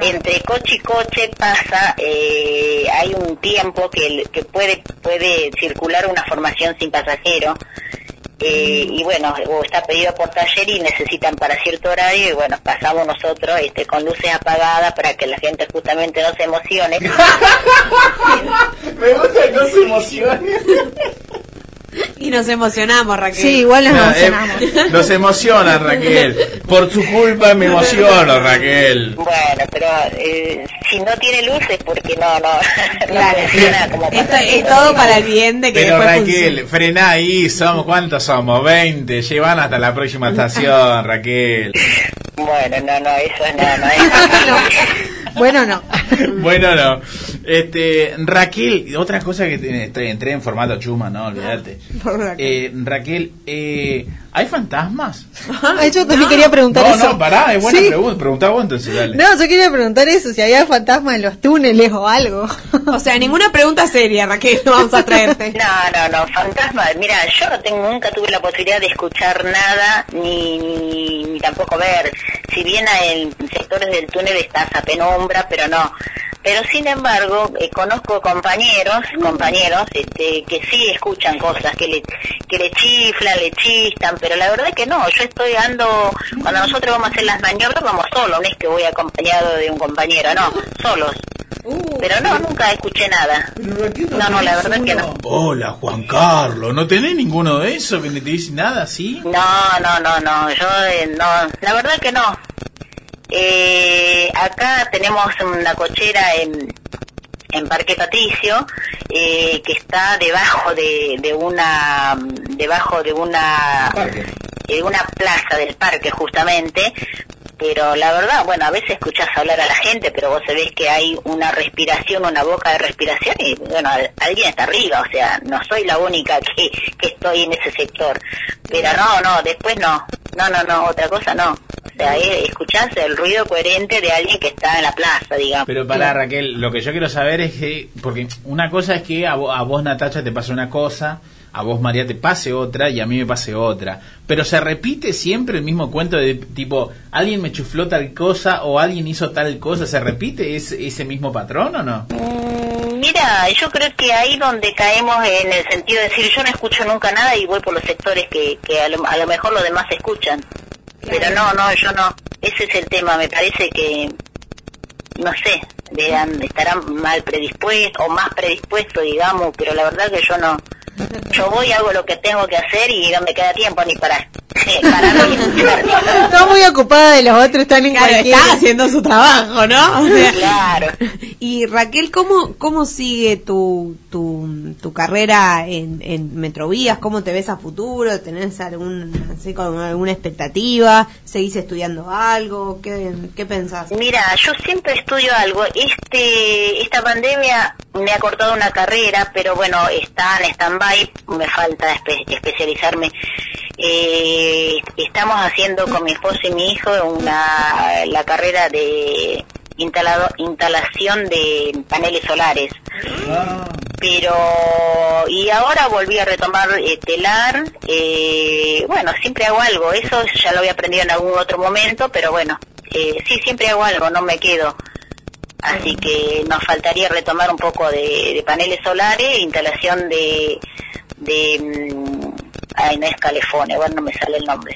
Entre coche y coche pasa, eh, hay un tiempo que, que puede, puede circular una formación sin pasajero, eh, y bueno, o está pedido por taller y necesitan para cierto horario y bueno, pasamos nosotros este, con luces apagadas para que la gente justamente no se emocione. Me gusta que no se emocione. Y nos emocionamos, Raquel. Sí, igual nos No, emocionamos. eh, nos emociona, Raquel. Por su culpa me emociono, Raquel. Bueno, pero eh, si no tiene luces, porque no, no, Claro. no funciona como Esto es todo para el bien de que Pero después Raquel, funcione. frená ahí, somos, ¿cuántos somos? 20, llevan hasta la próxima estación, Raquel. Bueno, no, no, eso no, no es. Bueno, no. Bueno, no. Este, Raquel, otra cosa que estoy- entré en formato chuma, no, olvídate. Eh, Raquel, eh, ¿hay fantasmas? Ah, yo también quería preguntar No, eso. no, pará, es buena Sí. pregunta. Preguntá vos entonces, dale. No, yo quería preguntar eso, si había fantasmas en los túneles o algo. O sea, ninguna pregunta seria, Raquel, no vamos a traerte. No, no, no, fantasma. Mira, yo no tengo, nunca tuve la posibilidad de escuchar nada ni, ni, ni tampoco ver. Si bien en sectores del túnel está esa penumbra, pero no. Pero sin embargo eh, conozco compañeros compañeros este, que sí escuchan cosas que le que le chiflan le chistan pero la verdad que no yo estoy ando cuando nosotros vamos a hacer las maniobras vamos solos no es que voy acompañado de un compañero no solos. Pero no nunca escuché nada. No no la verdad que no. Hola, Juan Carlos. ¿No tenés ninguno de esos que ni te dice nada así? no no no no yo eh, no la verdad que no eh, acá tenemos una cochera en, en Parque Patricio eh, que está debajo de, de una debajo de una de una plaza del parque justamente pero la verdad bueno a veces escuchás hablar a la gente pero vos sabés que hay una respiración una boca de respiración y bueno alguien está arriba o sea no soy la única que, que estoy en ese sector. Pero no no después no. No no no otra cosa no. O sea escuchás el ruido coherente de alguien que está en la plaza digamos. Pero para Raquel, lo que yo quiero saber es que, porque una cosa es que a, vo- a vos Natacha te pase una cosa, a vos María te pase otra y a mí me pase otra. Pero se repite siempre el mismo cuento de tipo, alguien me chufló tal cosa o alguien hizo tal cosa, ¿se repite ese, ese mismo patrón o no? Mm, Mira, yo creo que ahí donde caemos en el sentido de decir yo no escucho nunca nada y voy por los sectores que, que a, lo, a lo mejor los demás escuchan. Pero no, no, yo no. Ese es el tema, me parece que, no sé, vean, estarán mal predispuestos o más predispuestos, digamos, pero la verdad que yo no. Yo voy, hago lo que tengo que hacer y no me queda tiempo ni para Está muy ocupada y los otros están en Claro, cualquier... está haciendo su trabajo, ¿no? O sea, Claro. Y Raquel, ¿cómo, cómo sigue tu, tu, tu carrera en, en Metrovías? ¿Cómo te ves a futuro? ¿Tenés algún, así alguna expectativa? ¿Seguís estudiando algo? ¿Qué, qué pensás? Mira, yo siempre estudio algo. Este, esta pandemia me ha cortado una carrera, pero bueno, está en stand-by. Me falta espe- especializarme. Eh, estamos haciendo con mi esposo y mi hijo una, la carrera de instalado, instalación de paneles solares. Pero, y ahora volví a retomar eh, telar. eh, bueno, siempre hago algo. Eso ya lo había aprendido en algún otro momento, pero bueno, eh, sí, siempre hago algo, no me quedo. Así que nos faltaría retomar un poco de, de paneles solares, instalación de, de mm, ay, no es calefones, bueno, no me sale el nombre.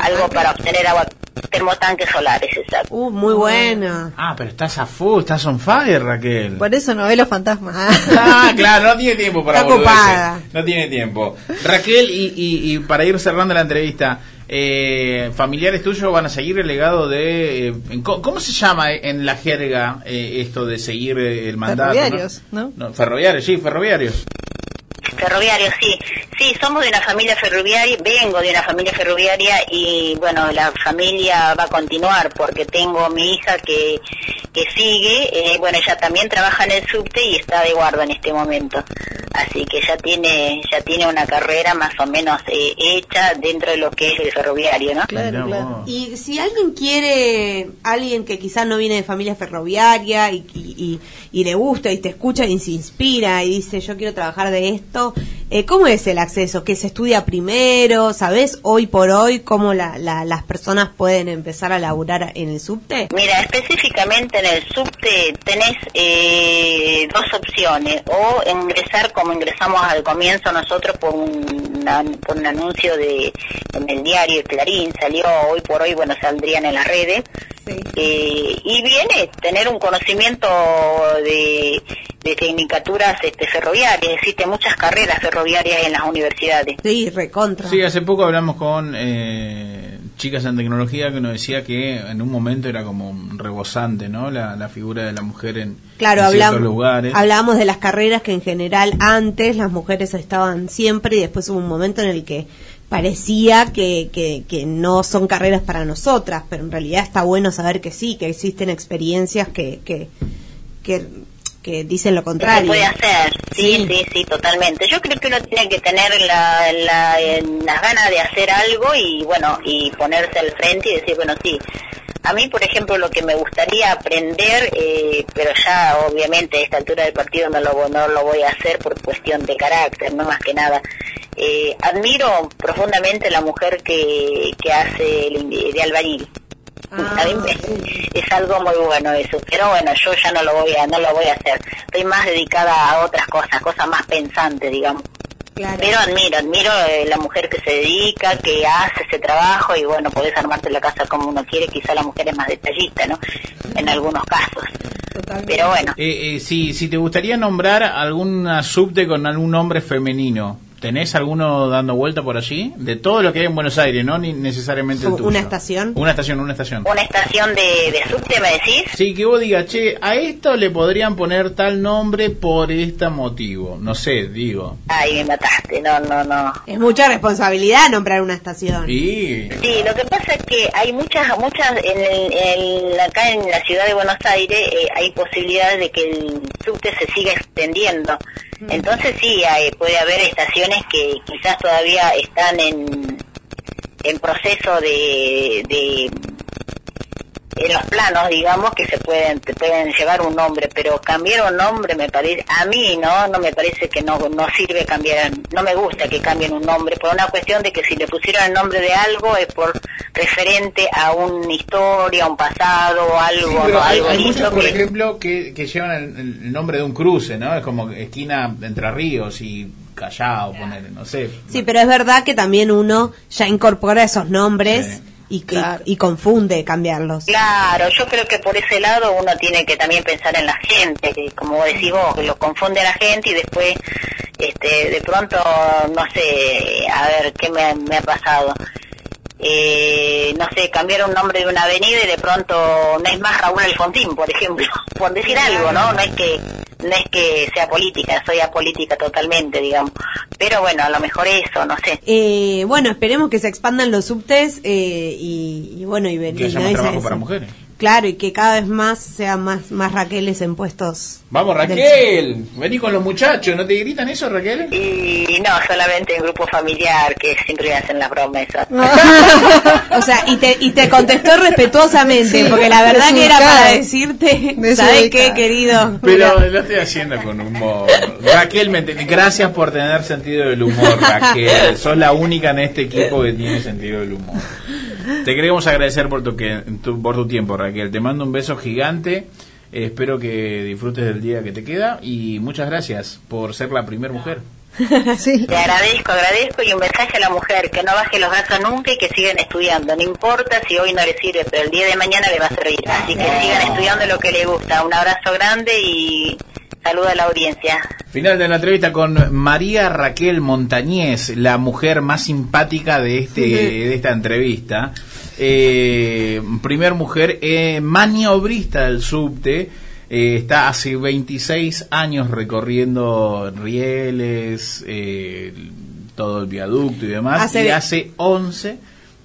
Algo para obtener agua, termotanques solares, exacto. Uh, muy buena. Ah, pero estás a full, estás on fire, Raquel. Por eso no ve los fantasmas. Ah, claro, no tiene tiempo para Está. No tiene tiempo. Raquel, y, y, y para ir cerrando la entrevista, eh, familiares tuyos van a seguir el legado de... eh, en co- ¿Cómo se llama en la jerga eh, esto de seguir eh, el mandato? Ferroviarios, ¿no? ¿no? Ferroviarios, sí, ferroviarios. Ferroviario, sí. Sí, somos de una familia ferroviaria, vengo de una familia ferroviaria y bueno, la familia va a continuar porque tengo mi hija que, que sigue, eh, bueno, ella también trabaja en el subte y está de guarda en este momento. Así que ya tiene, ya tiene una carrera más o menos eh, hecha dentro de lo que es el ferroviario, ¿no? Mirá vos. Y si alguien quiere, alguien que quizás no viene de familia ferroviaria y, y, y- y le gusta y te escucha y se inspira y dice yo quiero trabajar de esto, 都 eh, ¿cómo es el acceso? ¿Que se estudia primero? ¿Sabes hoy por hoy cómo la, la- las personas pueden empezar a laburar en el subte? Mira, específicamente en el subte tenés eh, dos opciones, o ingresar como ingresamos al comienzo nosotros por un, por un anuncio de en el diario Clarín, salió hoy por hoy, bueno, saldrían en las redes, eh, y viene tener un conocimiento de, de tecnicaturas este, ferroviarias, existen muchas carreras ferroviarias en las universidades. Sí, recontra. Sí, hace poco hablamos con eh, chicas en tecnología que nos decía que en un momento era como un rebosante, ¿no? La, la figura de la mujer en, Claro, en ciertos hablamos, lugares. hablábamos de las carreras que en general antes las mujeres estaban siempre y después hubo un momento en el que parecía que, que, que no son carreras para nosotras, pero en realidad está bueno saber que sí, que existen experiencias que, que, que, que dicen lo Se contrario. puede hacer, sí, sí, sí, totalmente. Yo creo que uno tiene que tener la, la, las ganas de hacer algo y bueno, y ponerse al frente y decir, bueno, sí. A mí, por ejemplo, lo que me gustaría aprender, eh, pero ya obviamente a esta altura del partido no lo, no lo voy a hacer por cuestión de carácter, no más que nada. Eh, admiro profundamente la mujer que, que hace el, de albañil. A mí me- es algo muy bueno eso, pero bueno, yo ya no lo voy a no lo voy a hacer. Estoy más dedicada a otras cosas, cosas más pensantes, digamos. Pero admiro, admiro eh, la mujer que se dedica, que hace ese trabajo y bueno, podés armarte la casa como uno quiere, quizá la mujer es más detallista, ¿no? En algunos casos. Pero bueno, Eh, eh, si, si te gustaría nombrar alguna subte con algún nombre femenino, ¿tenés alguno dando vuelta por allí? De todo lo que hay en Buenos Aires, no ni necesariamente el tuyo. Una estación. Una estación, una estación. una estación de, de subte, ¿me decís? Sí, que vos digas, che, a esto le podrían poner tal nombre por este motivo. No sé, digo. Ay, me mataste, no, no, no. Es mucha responsabilidad nombrar una estación. Y... Sí, lo que pasa es que hay muchas, muchas, en el, en- acá en la ciudad de Buenos Aires eh, hay posibilidades de que el subte se siga extendiendo. Entonces sí, hay- puede haber estaciones que quizás todavía están en, en proceso de, de en los planos, digamos, que se pueden te pueden llevar un nombre, pero cambiar un nombre me parece, a mí no, no me parece que no no sirve cambiar, no me gusta que cambien un nombre, por una cuestión de que si le pusieron el nombre de algo es por referente a una historia, un pasado, algo, Sí, pero hay, algo hay lindo muchos, por que- ejemplo, que, que llevan el, el nombre de un cruce, ¿no? Es como esquina Entre Ríos y Callao, poner, no sé. Sí, pero es verdad que también uno ya incorpora esos nombres y, y- y confunde cambiarlos. Claro, yo creo que por ese lado uno tiene que también pensar en la gente, que como decís vos, que lo confunde a la gente y después, este, de pronto, no sé, a ver, ¿qué me, me ha pasado? Eh, no sé, cambiar un nombre de una avenida y de pronto no es más Raúl Alfonsín, por ejemplo, por decir algo, ¿no? No es que no es que sea política, soy apolítica totalmente, digamos. Pero bueno, a lo mejor eso, no sé. Eh, bueno, esperemos que se expandan los subtes eh, y, y bueno, y y haya no trabajo para mujeres. Claro, y que cada vez más sean más, más Raqueles en puestos. Vamos, del- Raquel, vení con los muchachos, ¿no te gritan eso, Raquel? Y no, solamente en grupo familiar, que siempre me hacen las promesas. O sea, y te, y te contestó respetuosamente, Sí, porque la verdad que era para decirte. ¿sabes qué, querido? Pero lo estoy haciendo con humor. Raquel, me ent- gracias por tener sentido del humor, Raquel. Sos la única en este equipo que tiene sentido del humor. Te queremos agradecer por tu, que, tu- por tu tiempo, Raquel. Te mando un beso gigante. Eh, espero que disfrutes del día que te queda y muchas gracias por ser la primera mujer. Te agradezco, agradezco y un mensaje a la mujer, que no baje los brazos nunca y que sigan estudiando. No importa si hoy no le sirve, pero el día de mañana le va a servir. Así que sigan estudiando lo que le gusta. Un abrazo grande y saludo a la audiencia. Final de la entrevista con María Raquel Montañez, la mujer más simpática de este de esta entrevista. Eh, primer mujer eh, maniobrista del subte. eh, está hace 26 años recorriendo rieles, eh, todo el viaducto y demás. Hace y hace 11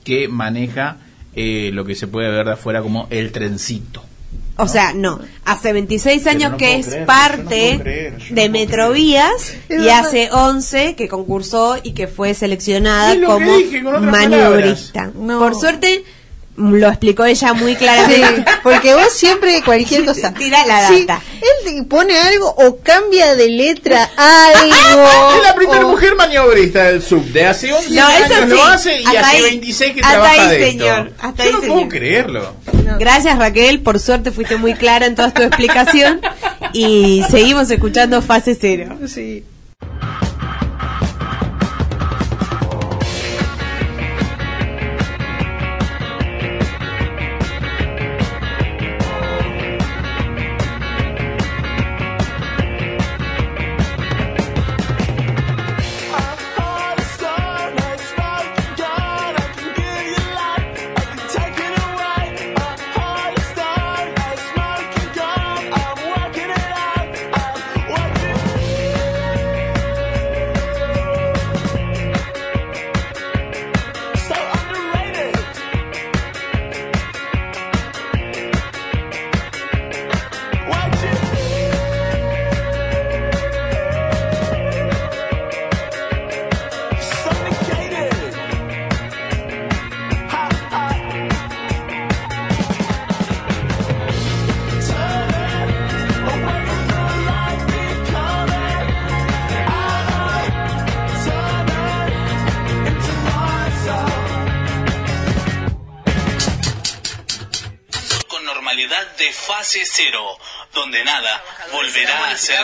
que maneja eh, lo que se puede ver de afuera como el trencito. O sea, no, hace 26 años no que es creer, yo no parte creer, no de Metrovías y hace 11 que concursó y que fue seleccionada como dije, maniobrista. No. Por suerte lo explicó ella muy Sí, claramente. porque vos siempre cualquier cosa. Tira la Sí, data. él te pone algo o cambia de letra algo. Es la primera o- mujer maniobrista del subte. Hace 11 No, eso años sí. lo hace y Hasta hace ahí- 26 que hasta trabaja ahí, de señor. esto. Hasta Yo ahí, no señor. puedo creerlo. Gracias Raquel, por suerte fuiste muy clara en toda tu explicación y seguimos escuchando fase cero. Sí.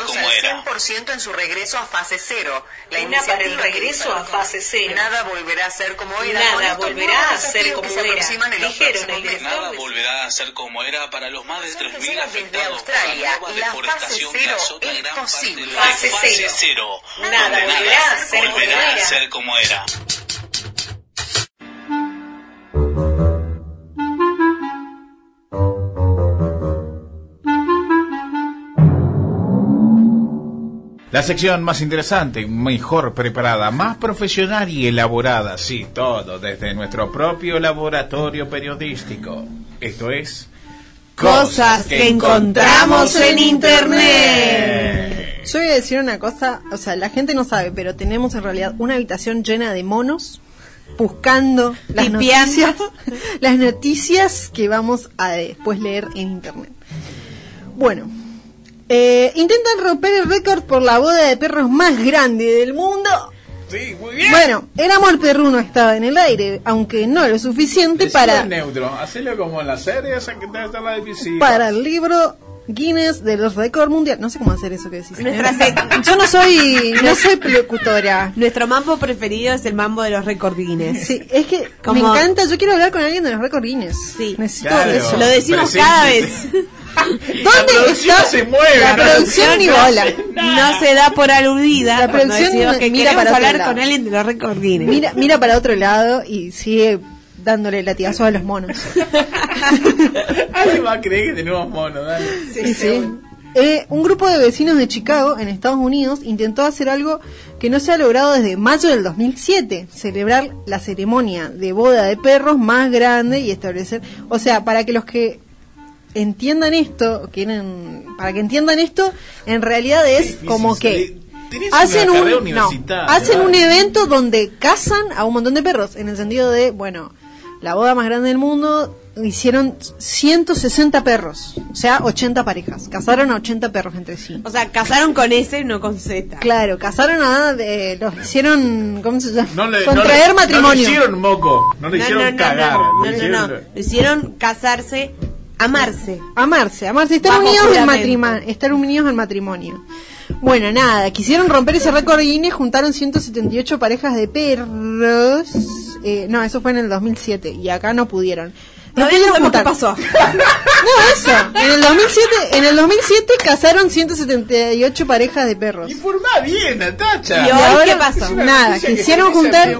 Como era. 100% en su regreso a fase cero. La Una iniciativa para el regreso a fase cero. Nada volverá a ser como era. Nada volverá a ser como se era. Dijeron el. Nada volverá a ser como era para los más de 3.000 desde afectados por la nueva la fase cero es posible. Fase fase cero. Nada volverá a ser como era. La sección más interesante, mejor preparada, más profesional y elaborada, sí, todo desde nuestro propio laboratorio periodístico. Esto es Cosas que encontramos en internet. Yo voy a decir una cosa, o sea, la gente no sabe, pero tenemos en realidad una habitación llena de monos buscando las noticias, las noticias que vamos a después leer en internet. Bueno, eh, intentan romper el récord por la boda de perros más grande del mundo. Sí, muy bien. Bueno, el amor perruno estaba en el aire, aunque no lo suficiente Decilo para neutro, hacelo como en la serie esa que debe estar la difícil. para el libro Guinness de los récords mundial. No sé cómo hacer eso que decís. Nuestra ¿eh? Yo no soy, no soy locutora. Nuestro mambo preferido es el mambo de los récord Guinness. Sí, es que Como- me encanta. Yo quiero hablar con alguien de los récords Guinness. Sí, necesito Claro. eso. Lo decimos cada vez. ¿Dónde producción está se mueve, la producción ni no bola? No se da por aludida. La producción que mira para otro hablar lado. con alguien de los récord Guinness. Mira, mira para otro lado y sigue dándole latigazos a los monos. Alguien va a creer que tenemos mono, dale. Sí, sí. Eh, un grupo de vecinos de Chicago, en Estados Unidos, intentó hacer algo que no se ha logrado desde mayo del 2007, celebrar la ceremonia de boda de perros más grande y establecer, o sea, para que los que entiendan esto, quieren, para que entiendan esto, en realidad es como que hacen un, no, hacen un evento donde cazan a un montón de perros, en el sentido de, bueno, la boda más grande del mundo hicieron 160 perros, o sea, 80 parejas, casaron a 80 perros entre sí. O sea, casaron con S, no con Z. Claro, casaron a, de, los hicieron, ¿cómo se llama? No le, Contraer no le- matrimonio. No le hicieron moco, no le No, hicieron no, no, cagar. no, le no, hicieron- no, no. Lo hicieron casarse, amarse. Amarse, amarse, estar Bajo unidos en matrimonio, estar unidos en matrimonio. Bueno, nada, quisieron romper ese récord Guinness, juntaron 178 parejas de perros. Eh, no, eso fue en el 2007 y acá no pudieron. No no qué pasó. No, eso. En el 2007, en el 2007 casaron 178 parejas de perros. Informá bien, Natacha. Y hoy ahora, qué pasó? Nada, quisieron juntar.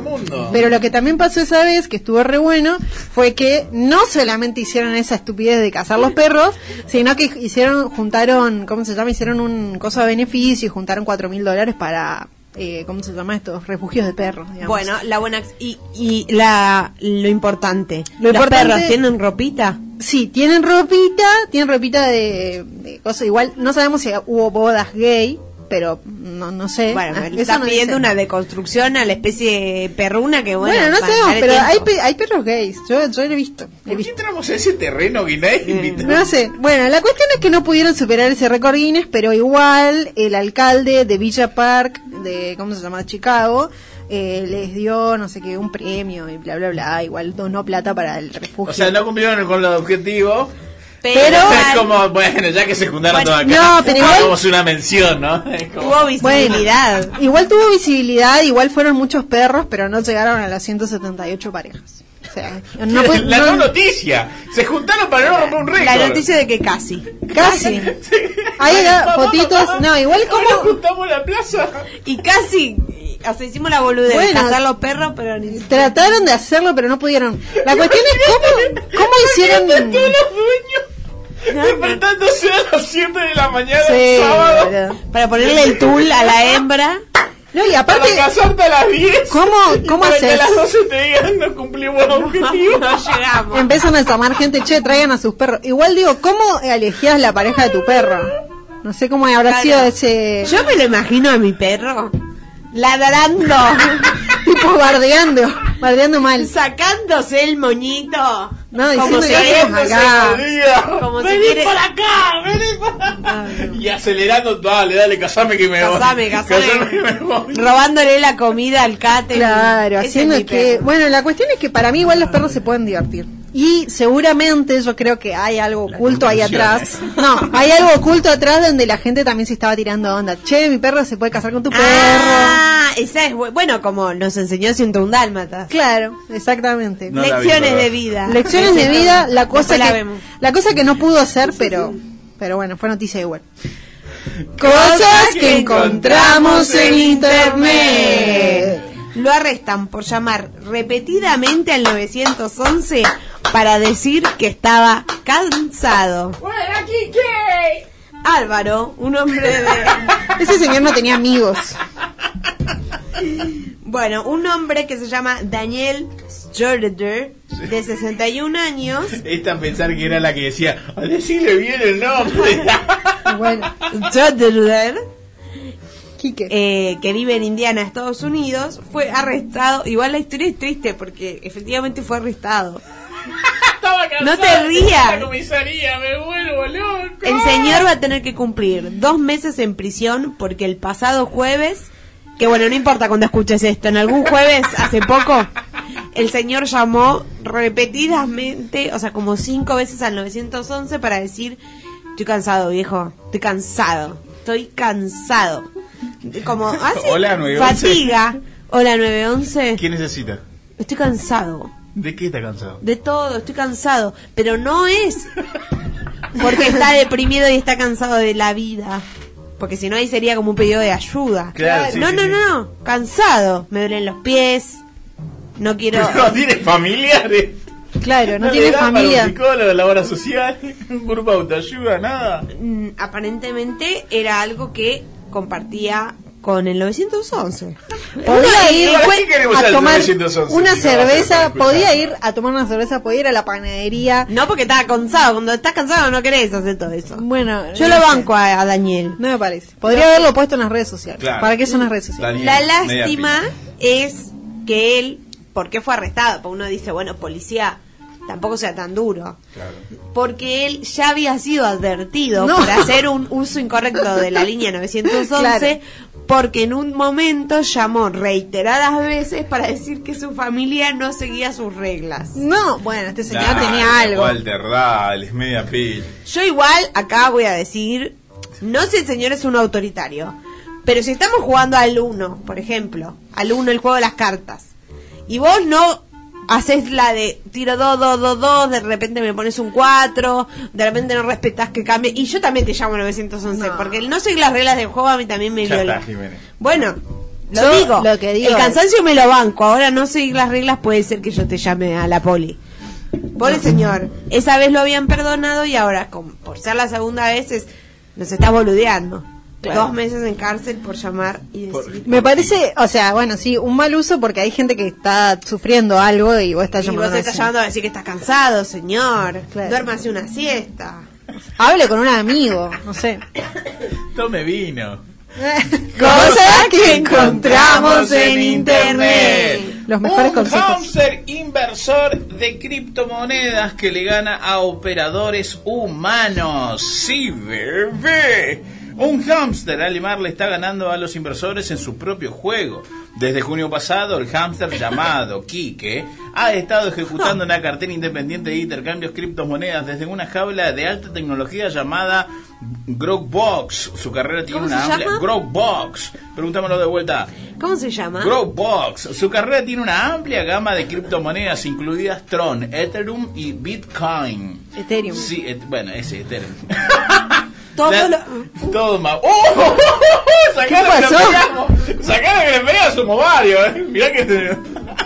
Pero lo que también pasó esa vez, que estuvo re bueno, fue que no solamente hicieron esa estupidez de cazar los perros, sino que hicieron, juntaron, ¿cómo se llama? Hicieron un coso de beneficio y juntaron cuatro mil dólares para, eh, ¿cómo se llama esto? Refugios de perros, digamos. Bueno, la buena y, y la lo importante. Lo ¿Los importante- perros tienen ropita? Sí, tienen ropita, tienen ropita de, de cosas. Igual no sabemos si hubo bodas gay, pero no, no sé. Bueno, Ah, le eso está no pidiendo dice. una deconstrucción a la especie perruna que bueno. Bueno, no sabemos, pero hay, pe- hay perros gays. Yo, yo lo he visto. he ¿Por qué entramos a ese terreno nadie invitó? No sé. Bueno, la cuestión es que no pudieron superar ese récord Guinness, pero igual el alcalde de Villa Park, de, ¿cómo se llama? Chicago, eh, les dio, no sé qué, un premio y bla, bla, bla. Igual donó plata para el refugio. O sea, no cumplieron con los objetivos. Pero, es como, bueno, ya que se juntaron Bueno, todas acá, no, pero igual- hagamos una mención, ¿no? Como- tuvo visibilidad. Bueno, igual tuvo visibilidad, igual fueron muchos perros, pero no llegaron a las 178 parejas. O sea, no fue- la no- no noticia. Se juntaron para no romper un récord. la noticia de que casi. casi. Ahí fotitos. mamá, No, igual como. juntamos la plaza. Y casi. Sea, hicimos la boludez de cazar los perros, pero ni Trataron de hacerlo, pero no pudieron. La cuestión es cómo, cómo hicieron. Despertándose a las 7 de la mañana Sí, sábado boludo. para ponerle el tul a la hembra. No, y para aparte, casarte a las 10. ¿cómo, cómo para que a haces? las 12 te digan no cumplimos. No llegamos. Empiezan a llamar gente, che, traigan a sus perros. Igual digo, ¿cómo elegías la pareja de tu perro? No sé cómo habrá Claro. sido ese. Yo me lo imagino a mi perro ladrando, tipo bardeando, bardeando mal. sacándose el moñito. No, como hacemos acá. Como si vení quiere- para acá, vení para acá. Y acelerando, dale, dale, casame que me voy. Casame, casame. que me voy. robándole la comida al cate. Claro, haciendo que. perro. Bueno, la cuestión es que para mí igual los perros se pueden divertir. Y seguramente yo creo que hay algo oculto ahí atrás. No, hay algo oculto atrás donde la gente también se estaba tirando onda. Che, mi perro se puede casar con tu perro. Ah, esa es bu- bueno, como nos enseñó 101 Dálmatas. Claro, exactamente. No la vi, Lecciones de vida. Lecciones de vida, la cosa la que vemos. la cosa que no pudo hacer, pero pero bueno, fue noticia igual. Cosas que encontramos en internet. Lo arrestan por llamar repetidamente al 911 para decir que estaba cansado. Álvaro, un hombre de... Ese señor no tenía amigos. Bueno, un hombre que se llama Daniel Jorder, de 61 años, Esta pensar que era la que decía, a decirle bien el nombre. Bueno, Jorder, Quique. eh, que vive en Indiana, Estados Unidos, fue arrestado. Igual la historia es triste porque efectivamente fue arrestado. Estaba No te rías. la comisaría, me vuelvo loco. El señor va a tener que cumplir dos meses en prisión porque el pasado jueves, que bueno, no importa cuando escuches esto, en algún jueves hace poco, el señor llamó repetidamente, o sea, como cinco veces al 911 para decir, estoy cansado, viejo, estoy cansado, estoy cansado. Como hace Hola, 911. fatiga. Hola 911, ¿Qué necesita? estoy cansado. ¿De qué está cansado? De todo, estoy cansado. Pero no es porque está deprimido y está cansado de la vida. Porque si no, ahí sería como un pedido de ayuda. Claro, sí, no, sí, no, sí. no, no. Cansado. Me duelen los pies. No quiero. No tiene familiares. Claro, no le tiene dan para familia. Un psicólogo, la obra social, un grupo de autoayuda, nada. Mm, aparentemente era algo que compartía con el 911. Podía ir ¿Para qué queremos a tomar 911 una cerveza, podía ir a tomar una cerveza, podía ir a la panadería. No porque estaba cansado. Cuando estás cansado no querés hacer todo eso. Bueno, Yo no lo banco a, a Daniel. No me parece. Podría haberlo puesto en las redes sociales. Claro. ¿Para qué son las redes sociales? Daniel, La lástima es que él, ¿por qué fue arrestado? Porque uno dice, bueno, policía, tampoco sea tan duro. Claro. Porque él ya había sido advertido No. por hacer un uso incorrecto de la línea 911, Claro. porque en un momento llamó reiteradas veces para decir que su familia no seguía sus reglas. No, bueno, este señor Dale, tenía algo. Walter, dale, es media pila. Yo igual acá voy a decir, no sé si el señor es un autoritario, pero si estamos jugando al uno, por ejemplo, al uno el juego de las cartas, y vos no haces la de tiro 2, 2, 2, 2, de repente me pones un 4, de repente no respetas que cambie, y yo también te llamo 911, No. porque el no seguir las reglas del juego a mí también me viola. Bueno, lo Yo digo, lo que digo el es- cansancio me lo banco, ahora no seguir las reglas puede ser que yo te llame a la poli. Pobre señor, esa vez lo habían perdonado y ahora, con- por ser la segunda vez, es- nos está boludeando. Claro. Dos meses en cárcel por llamar y decir. Me parece, o sea, bueno, sí, un mal uso porque hay gente que está sufriendo algo y vos estás y vos llamando. te estás llamando a decir que estás cansado, señor. Claro. Duérmase una siesta. Hable con un amigo, no sé. Tome vino. Cosas que encontramos en internet. Los mejores un consejos. hámster inversor de criptomonedas que le gana a operadores humanos. Sí, bebé. Un hámster alemán le está ganando a los inversores en su propio juego. Desde junio pasado, el hámster llamado Kike ha estado ejecutando una cartera independiente de intercambios criptomonedas desde una jaula de alta tecnología llamada Growbox. Su carrera tiene ¿Cómo una amplia? Growbox. Preguntámoslo de vuelta. ¿Cómo se llama? Growbox. Su carrera tiene una amplia gama de criptomonedas, incluidas Tron, Ethereum y Bitcoin. Ethereum. Sí, et- bueno, ese Ethereum. Todo La- lo- Todo más. ¡Oh! Sacaron ¿Qué que le pasó? pegamos. Sacaron que le pegamos su ovario, eh. Mirá que.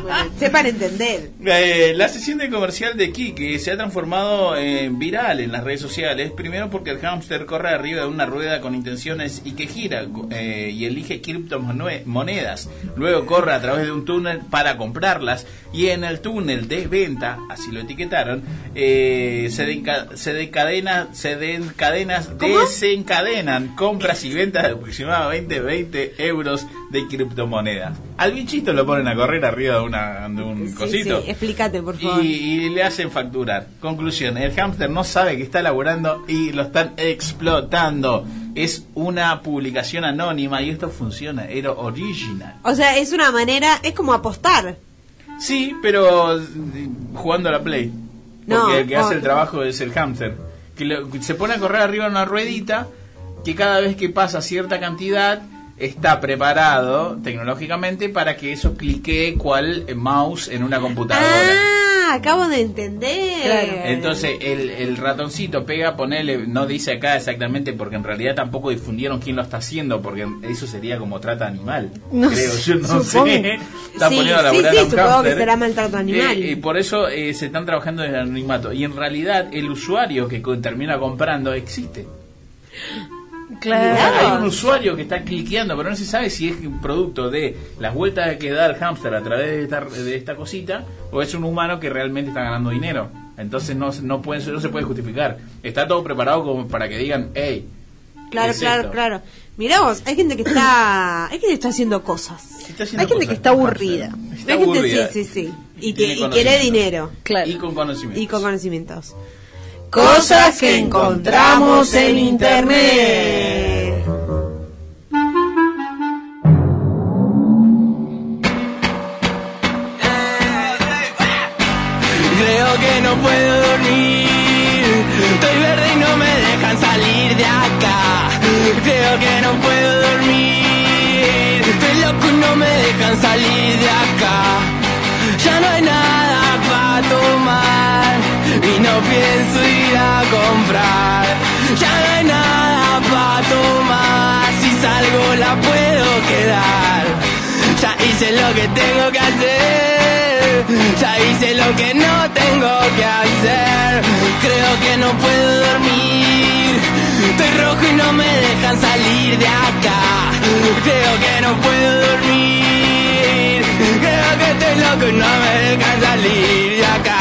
Bueno, sepan entender. Eh, la sesión de comercial de Kike se ha transformado en viral en las redes sociales. Primero porque el hámster corre arriba de una rueda con intenciones y que gira eh, y elige criptomonedas. Luego corre a través de un túnel para comprarlas y en el túnel de venta, así lo etiquetaron, eh, se, denca- se dencadena, se dencadenas, desencadenan compras y ventas de aproximadamente 20 euros de criptomonedas. Al bichito lo ponen a correr arriba de, una, de un Sí, cosito. sí, explícate, por favor. Y, y le hacen facturar. Conclusión, el hámster no sabe que está laburando y lo están explotando. Es una publicación anónima y esto funciona, era original. O sea, es una manera, es como apostar. Sí, pero mm, jugando a la Play. Porque No, el que hace el trabajo es el hamster. Que lo- se pone a correr arriba de una ruedita que cada vez que pasa cierta cantidad está preparado tecnológicamente para que eso clique cual mouse en una computadora. Ah, acabo de entender. Entonces el, el ratoncito pega, ponele, no dice acá exactamente porque en realidad tampoco difundieron quién lo está haciendo porque eso sería como trata animal. No creo, sé, yo no supongo. sé. Están Sí, poniendo a sí, sí, a un supongo que será maltrato animal. Eh, y por eso eh, se están trabajando en el anonimato. Y en realidad el usuario que termina comprando existe. Hay un usuario que está cliqueando, pero no se sabe si es un producto de las vueltas que da el hámster a través de esta, de esta cosita o es un humano que realmente está ganando dinero. Entonces no, no, puede, no se puede justificar. Está todo preparado como para que digan, hey, Claro, es claro, esto. claro. Mirá vos, hay gente que está, hay gente que está haciendo cosas. haciendo Hay gente que está aburrida. Está hay gente, aburrida. sí, sí, sí. Y, que, y dinero. Y con conocimiento. Y con conocimientos. Cosas que encontramos en internet. Creo que no puedo dormir. Estoy verde y no me dejan salir de acá. Creo que no puedo dormir. Estoy loco y no me dejan salir de acá. Ya no hay nada para tomar. Y no pienso ir a comprar. Ya no hay nada para tomar. Si salgo la puedo quedar. Ya hice lo que tengo que hacer. Ya hice lo que no tengo que hacer. Creo que no puedo dormir. Estoy rojo y no me dejan salir de acá. Creo que no puedo dormir. Creo que estoy loco y no me dejan salir de acá,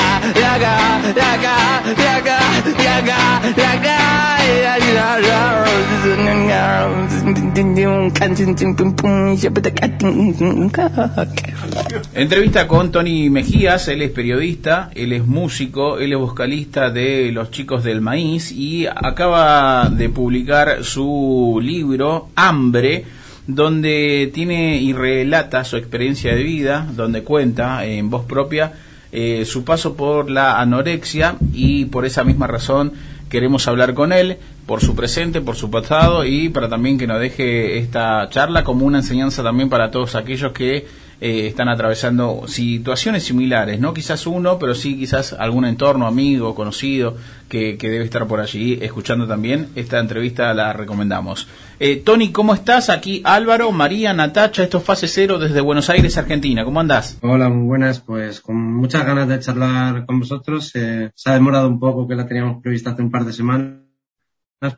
Entrevista con Tony Mejías, él es periodista, él es músico, él es vocalista de Los Chicos del Maíz y acaba de publicar su libro Hambre, donde tiene y relata su experiencia de vida, donde cuenta en voz propia eh, su paso por la anorexia y por esa misma razón queremos hablar con él por su presente, por su pasado y para también que nos deje esta charla como una enseñanza también para todos aquellos que eh, están atravesando situaciones similares, no quizás uno, pero sí quizás algún entorno, amigo, conocido, que, que debe estar por allí escuchando también. Esta entrevista la recomendamos. Eh, Tony, ¿cómo estás? Aquí Álvaro, María, Natacha, esto es Fase Cero desde Buenos Aires, Argentina. ¿Cómo andás? Hola, muy buenas. Pues con muchas ganas de charlar con vosotros. Eh, se ha demorado un poco que la teníamos prevista hace un par de semanas,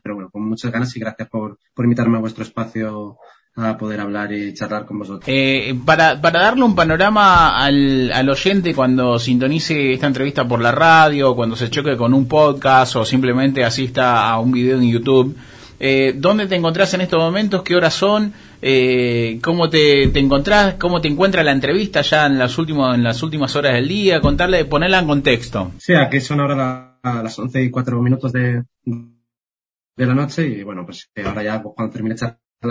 pero bueno, con muchas ganas y gracias por, por invitarme a vuestro espacio a poder hablar y charlar con vosotros. Eh, para, para darle un panorama al, al oyente cuando sintonice esta entrevista por la radio, cuando se choque con un podcast o simplemente asista a un video en YouTube, eh, ¿dónde te encontrás en estos momentos? ¿Qué horas son? Eh, ¿Cómo te, te encontrás? ¿Cómo te encuentra la entrevista ya en las, últimas en las últimas horas del día? Contarle, ponerla en contexto. Sí, aquí son ahora la- las 11 y 4 minutos de, de la noche y bueno, pues eh, ahora ya pues, cuando termine de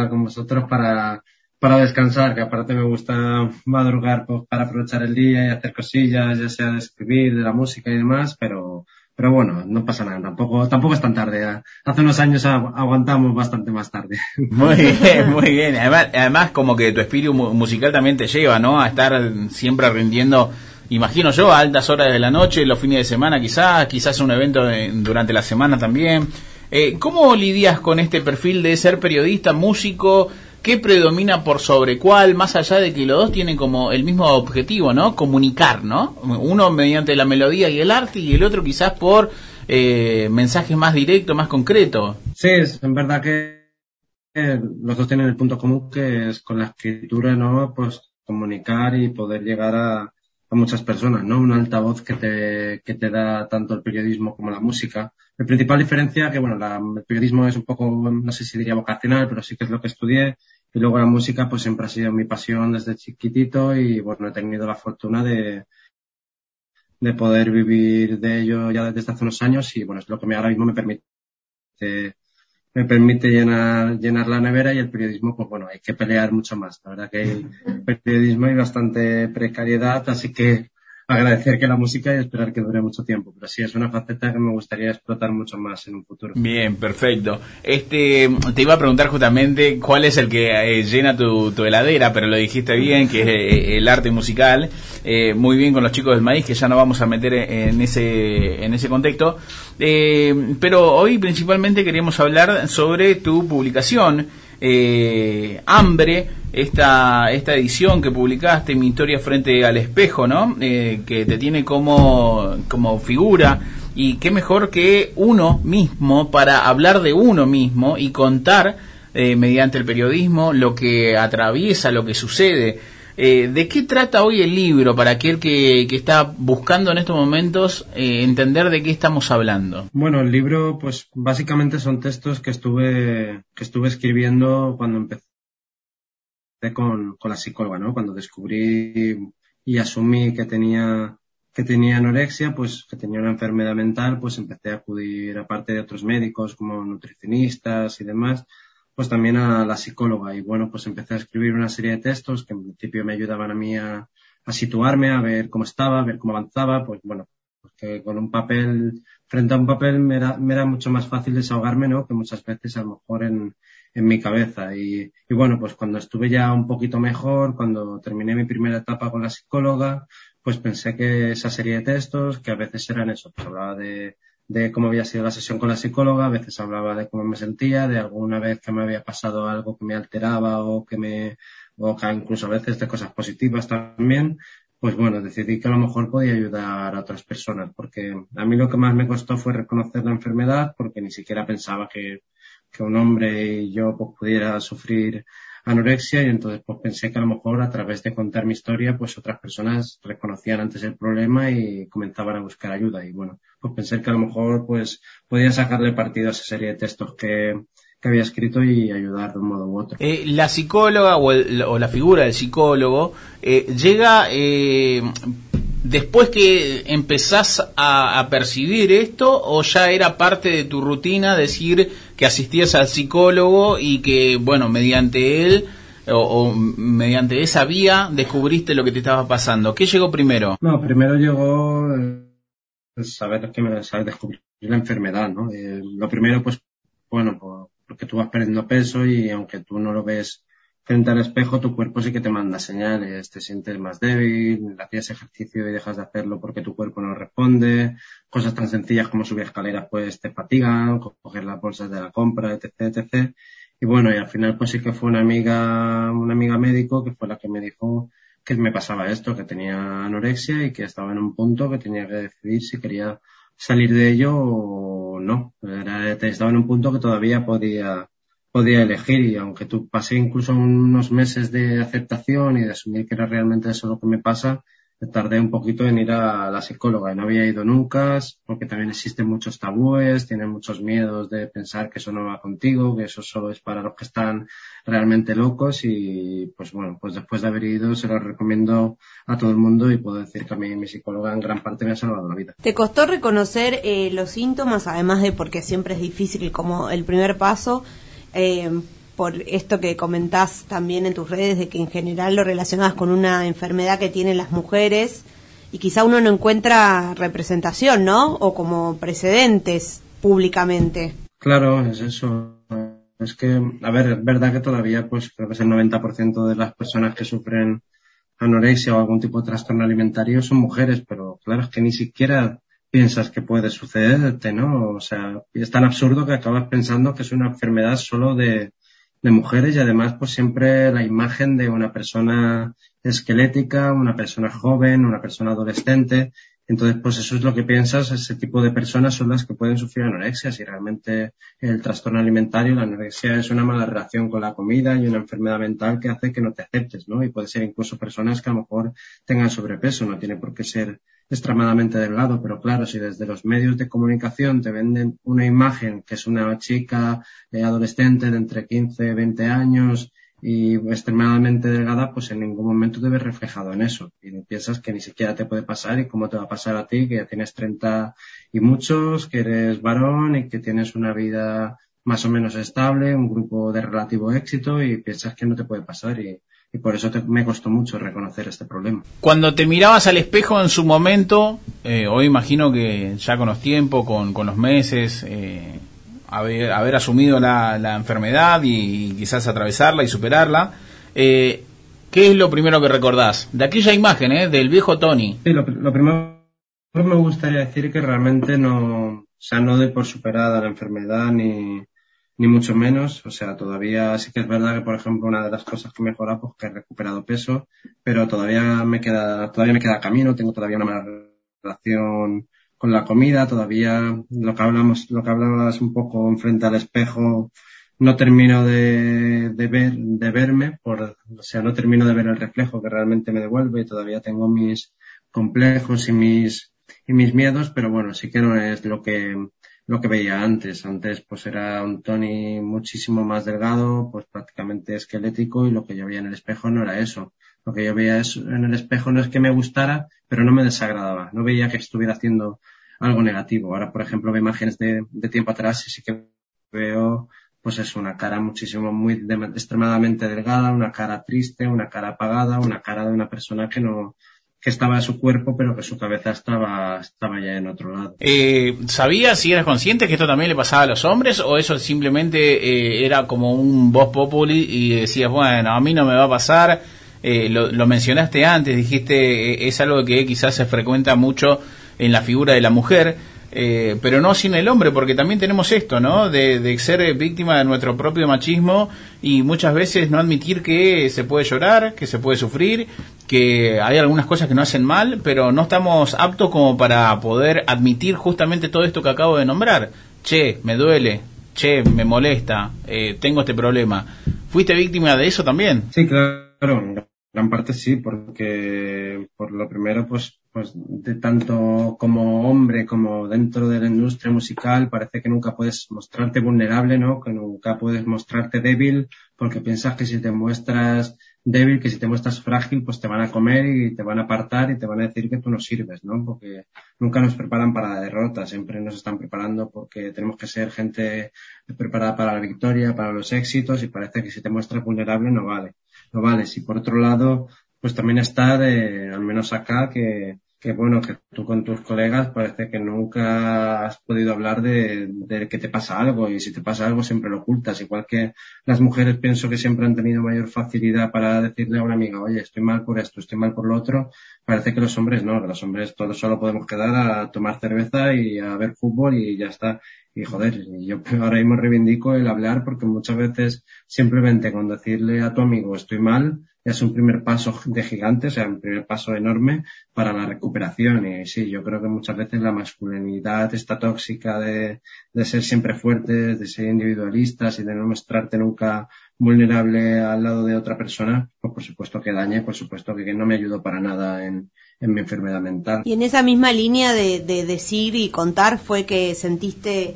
con vosotros para, para descansar, que aparte me gusta madrugar pues, para aprovechar el día y hacer cosillas, ya sea de escribir, de la música y demás, pero, pero bueno, no pasa nada, tampoco, tampoco es tan tarde. ya. Hace unos años agu- aguantamos bastante más tarde. Muy bien, muy bien. Además, además como que tu espíritu mu- musical también te lleva, ¿no? A estar siempre rindiendo, imagino yo, a altas horas de la noche, los fines de semana quizás, quizás un evento en- durante la semana también. Eh, ¿Cómo lidias con este perfil de ser periodista, músico? ¿Qué predomina por sobre cuál? Más allá de que los dos tienen como el mismo objetivo, ¿no? Comunicar, ¿no? Uno mediante la melodía y el arte y el otro quizás por eh, mensajes más directos, más concretos. Sí, es en verdad que eh, los dos tienen el punto común que es con la escritura, ¿no? Pues comunicar y poder llegar a, a muchas personas, ¿no? Un altavoz que te, que te da tanto el periodismo como la música. La principal diferencia que, bueno, la- el periodismo es un poco, no sé si diría vocacional, pero sí que es lo que estudié. Y luego la música, pues siempre ha sido mi pasión desde chiquitito y, bueno, he tenido la fortuna de, de poder vivir de ello ya desde hace unos años y, bueno, es lo que me, ahora mismo me permite me permite llenar, llenar la nevera y el periodismo, pues bueno, hay que pelear mucho más. La verdad que el periodismo hay bastante precariedad, así que agradecer que la música y esperar que dure mucho tiempo. Pero sí, es una faceta que me gustaría explotar mucho más en un futuro. Bien, perfecto. Este, te iba a preguntar justamente cuál es el que eh, llena tu, heladera, pero lo dijiste bien, que es eh, el arte musical. Eh, muy bien con los chicos del maíz, que ya no vamos a meter en ese, en ese contexto. pero hoy principalmente queríamos hablar sobre tu publicación eh, Hambre, esta, esta edición que publicaste, Mi historia frente al espejo, ¿no? Eh, que te tiene como, como figura. Y qué mejor que uno mismo para hablar de uno mismo y contar eh, mediante el periodismo lo que atraviesa, lo que sucede. Eh, ¿De qué trata hoy el libro para aquel que, está buscando en estos momentos eh, entender de qué estamos hablando? Bueno, el libro, pues básicamente son textos que estuve, que estuve escribiendo cuando empecé con, con la psicóloga, ¿no? Cuando descubrí y asumí que tenía que tenía anorexia, pues que tenía una enfermedad mental, pues empecé a acudir aparte de otros médicos como nutricionistas y demás, pues también a la psicóloga. Y bueno, pues empecé a escribir una serie de textos que en principio me ayudaban a mí a, situarme, a ver cómo estaba, a ver cómo avanzaba. Pues bueno, porque con un papel, frente a un papel me era, mucho más fácil desahogarme, ¿no? Que muchas veces a lo mejor en, en mi cabeza. Y, y bueno, pues cuando estuve ya un poquito mejor, cuando terminé mi primera etapa con la psicóloga, pues pensé que esa serie de textos, que a veces eran eso, pues hablaba de, de cómo había sido la sesión con la psicóloga, a veces hablaba de cómo me sentía, de alguna vez que me había pasado algo que me alteraba o que me, o que incluso a veces de cosas positivas también, pues bueno, decidí que a lo mejor podía ayudar a otras personas, porque a mí lo que más me costó fue reconocer la enfermedad, porque ni siquiera pensaba que, que un hombre y yo pues, pudiera sufrir anorexia y entonces pues pensé que a lo mejor a través de contar mi historia pues otras personas reconocían antes el problema y comenzaban a buscar ayuda y bueno pues pensé que a lo mejor pues podía sacarle partido a esa serie de textos que, que había escrito y ayudar de un modo u otro. Eh, la psicóloga o, o, la figura del psicólogo eh, llega eh, después que empezás a, a, percibir esto o ya era parte de tu rutina decir que asistías al psicólogo y que, bueno, mediante él o, o, mediante esa vía descubriste lo que te estaba pasando. ¿Qué llegó primero? No, primero llegó saber que me saber descubrir la enfermedad, ¿no? Eh, lo primero, pues, bueno, pues, porque tú vas perdiendo peso y aunque tú no lo ves frente al espejo, tu cuerpo sí que te manda señales, te sientes más débil, hacías ejercicio y dejas de hacerlo porque tu cuerpo no responde, cosas tan sencillas como subir escaleras pues te fatigan, coger las bolsas de la compra, etc, etc. Y bueno, y al final pues sí que fue una amiga, una amiga médico que fue la que me dijo que me pasaba esto, que tenía anorexia y que estaba en un punto que tenía que decidir si quería salir de ello o no. Era, estaba en un punto que todavía podía, podía elegir y aunque tú pasé incluso unos meses de aceptación y de asumir que era realmente eso lo que me pasa, tardé un poquito en ir a la psicóloga no había ido nunca porque también existen muchos tabúes, tienen muchos miedos de pensar que eso no va contigo, que eso solo es para los que están realmente locos y pues bueno, pues después de haber ido se lo recomiendo a todo el mundo y puedo decir que a mí mi psicóloga en gran parte me ha salvado la vida. ¿Te costó reconocer eh, los síntomas, además de porque siempre es difícil como el primer paso? Eh, por esto que comentás también en tus redes, de que en general lo relacionas con una enfermedad que tienen las mujeres y quizá uno no encuentra representación, ¿no? O como precedentes públicamente. Claro, es eso. Es que, a ver, es verdad que todavía, pues creo que es el 90% de las personas que sufren anorexia o algún tipo de trastorno alimentario son mujeres, pero claro, es que ni siquiera piensas que puede sucederte, ¿no? O sea, es tan absurdo que acabas pensando que es una enfermedad solo de, de mujeres y además pues siempre la imagen de una persona esquelética, una persona joven, una persona adolescente. Entonces, pues eso es lo que piensas, ese tipo de personas son las que pueden sufrir anorexia. Si realmente el trastorno alimentario, la anorexia es una mala relación con la comida y una enfermedad mental que hace que no te aceptes, ¿no? Y puede ser incluso personas que a lo mejor tengan sobrepeso, no tiene por qué ser extremadamente delgado, pero claro, si desde los medios de comunicación te venden una imagen que es una chica eh, adolescente de entre 15 y 20 años y extremadamente delgada, pues en ningún momento te ves reflejado en eso. Y piensas que ni siquiera te puede pasar y cómo te va a pasar a ti, que ya tienes 30 y muchos, que eres varón y que tienes una vida más o menos estable, un grupo de relativo éxito y piensas que no te puede pasar y y por eso te- me costó mucho reconocer este problema. Cuando te mirabas al espejo en su momento, eh, hoy imagino que ya con los tiempos, con, con los meses, eh, haber, haber asumido la, la enfermedad y, quizás atravesarla y superarla, eh, ¿qué es lo primero que recordás? De aquella imagen, ¿eh? Del viejo Tony. Sí, lo, lo primero me gustaría decir que realmente no, o sea, no doy por superada la enfermedad ni, ni mucho menos. O sea, todavía sí que es verdad que, por ejemplo, una de las cosas que he mejorado, pues que he recuperado peso, pero todavía me queda, todavía me queda camino, tengo todavía una mala relación con la comida, todavía lo que hablamos, lo que hablabas un poco enfrente al espejo, no termino de, de ver, de verme, por, o sea, no termino de ver el reflejo que realmente me devuelve y todavía tengo mis complejos y mis, y mis miedos, pero bueno, sí que no es lo que, lo que veía antes. Antes pues era un Tony muchísimo más delgado, pues prácticamente esquelético y lo que yo veía en el espejo no era eso. Lo que yo veía en el espejo no es que me gustara, pero no me desagradaba. No veía que estuviera haciendo algo negativo. Ahora, por ejemplo, veo imágenes de, de tiempo atrás y sí que veo pues es una cara muchísimo muy de- extremadamente delgada, una cara triste, una cara apagada, una cara de una persona que no que estaba en su cuerpo pero que su cabeza estaba estaba ya en otro lado. Eh, ¿Sabías si eras consciente que esto también le pasaba a los hombres o eso simplemente eh, era como un voz populi y decías, bueno, a mí no me va a pasar? Eh, lo, lo mencionaste antes, dijiste, eh, es algo que quizás se frecuenta mucho en la figura de la mujer, eh, pero no sin el hombre, porque también tenemos esto, ¿no? De, de ser víctima de nuestro propio machismo y muchas veces no admitir que se puede llorar, que se puede sufrir, que hay algunas cosas que no hacen mal, pero no estamos aptos como para poder admitir justamente todo esto que acabo de nombrar. Che, me duele, che, me molesta, eh, tengo este problema. ¿Fuiste víctima de eso también? Sí, claro, en gran parte sí, porque por lo primero, pues, pues de tanto como hombre como dentro de la industria musical, parece que nunca puedes mostrarte vulnerable, ¿no? Que nunca puedes mostrarte débil, porque piensas que si te muestras débil, que si te muestras frágil, pues te van a comer y te van a apartar y te van a decir que tú no sirves, ¿no? Porque nunca nos preparan para la derrota, siempre nos están preparando porque tenemos que ser gente preparada para la victoria, para los éxitos y parece que si te muestras vulnerable no vale no vale. Si por otro lado, pues también está de, al menos acá, que, que bueno, que tú con tus colegas parece que nunca has podido hablar de, de que te pasa algo y si te pasa algo siempre lo ocultas. Igual que las mujeres pienso que siempre han tenido mayor facilidad para decirle a una amiga, oye, estoy mal por esto, estoy mal por lo otro. Parece que los hombres no, los hombres todos solo podemos quedar a tomar cerveza y a ver fútbol y ya está. Y joder, yo ahora mismo reivindico el hablar porque muchas veces simplemente con decirle a tu amigo estoy mal es un primer paso de gigante, o sea, un primer paso enorme para la recuperación. Y sí, yo creo que muchas veces la masculinidad esta tóxica de, de ser siempre fuertes, de ser individualistas y de no mostrarte nunca vulnerable al lado de otra persona, pues por supuesto que daña, por supuesto que no me ayudó para nada en, en mi enfermedad mental. Y en esa misma línea de, de decir y contar fue que sentiste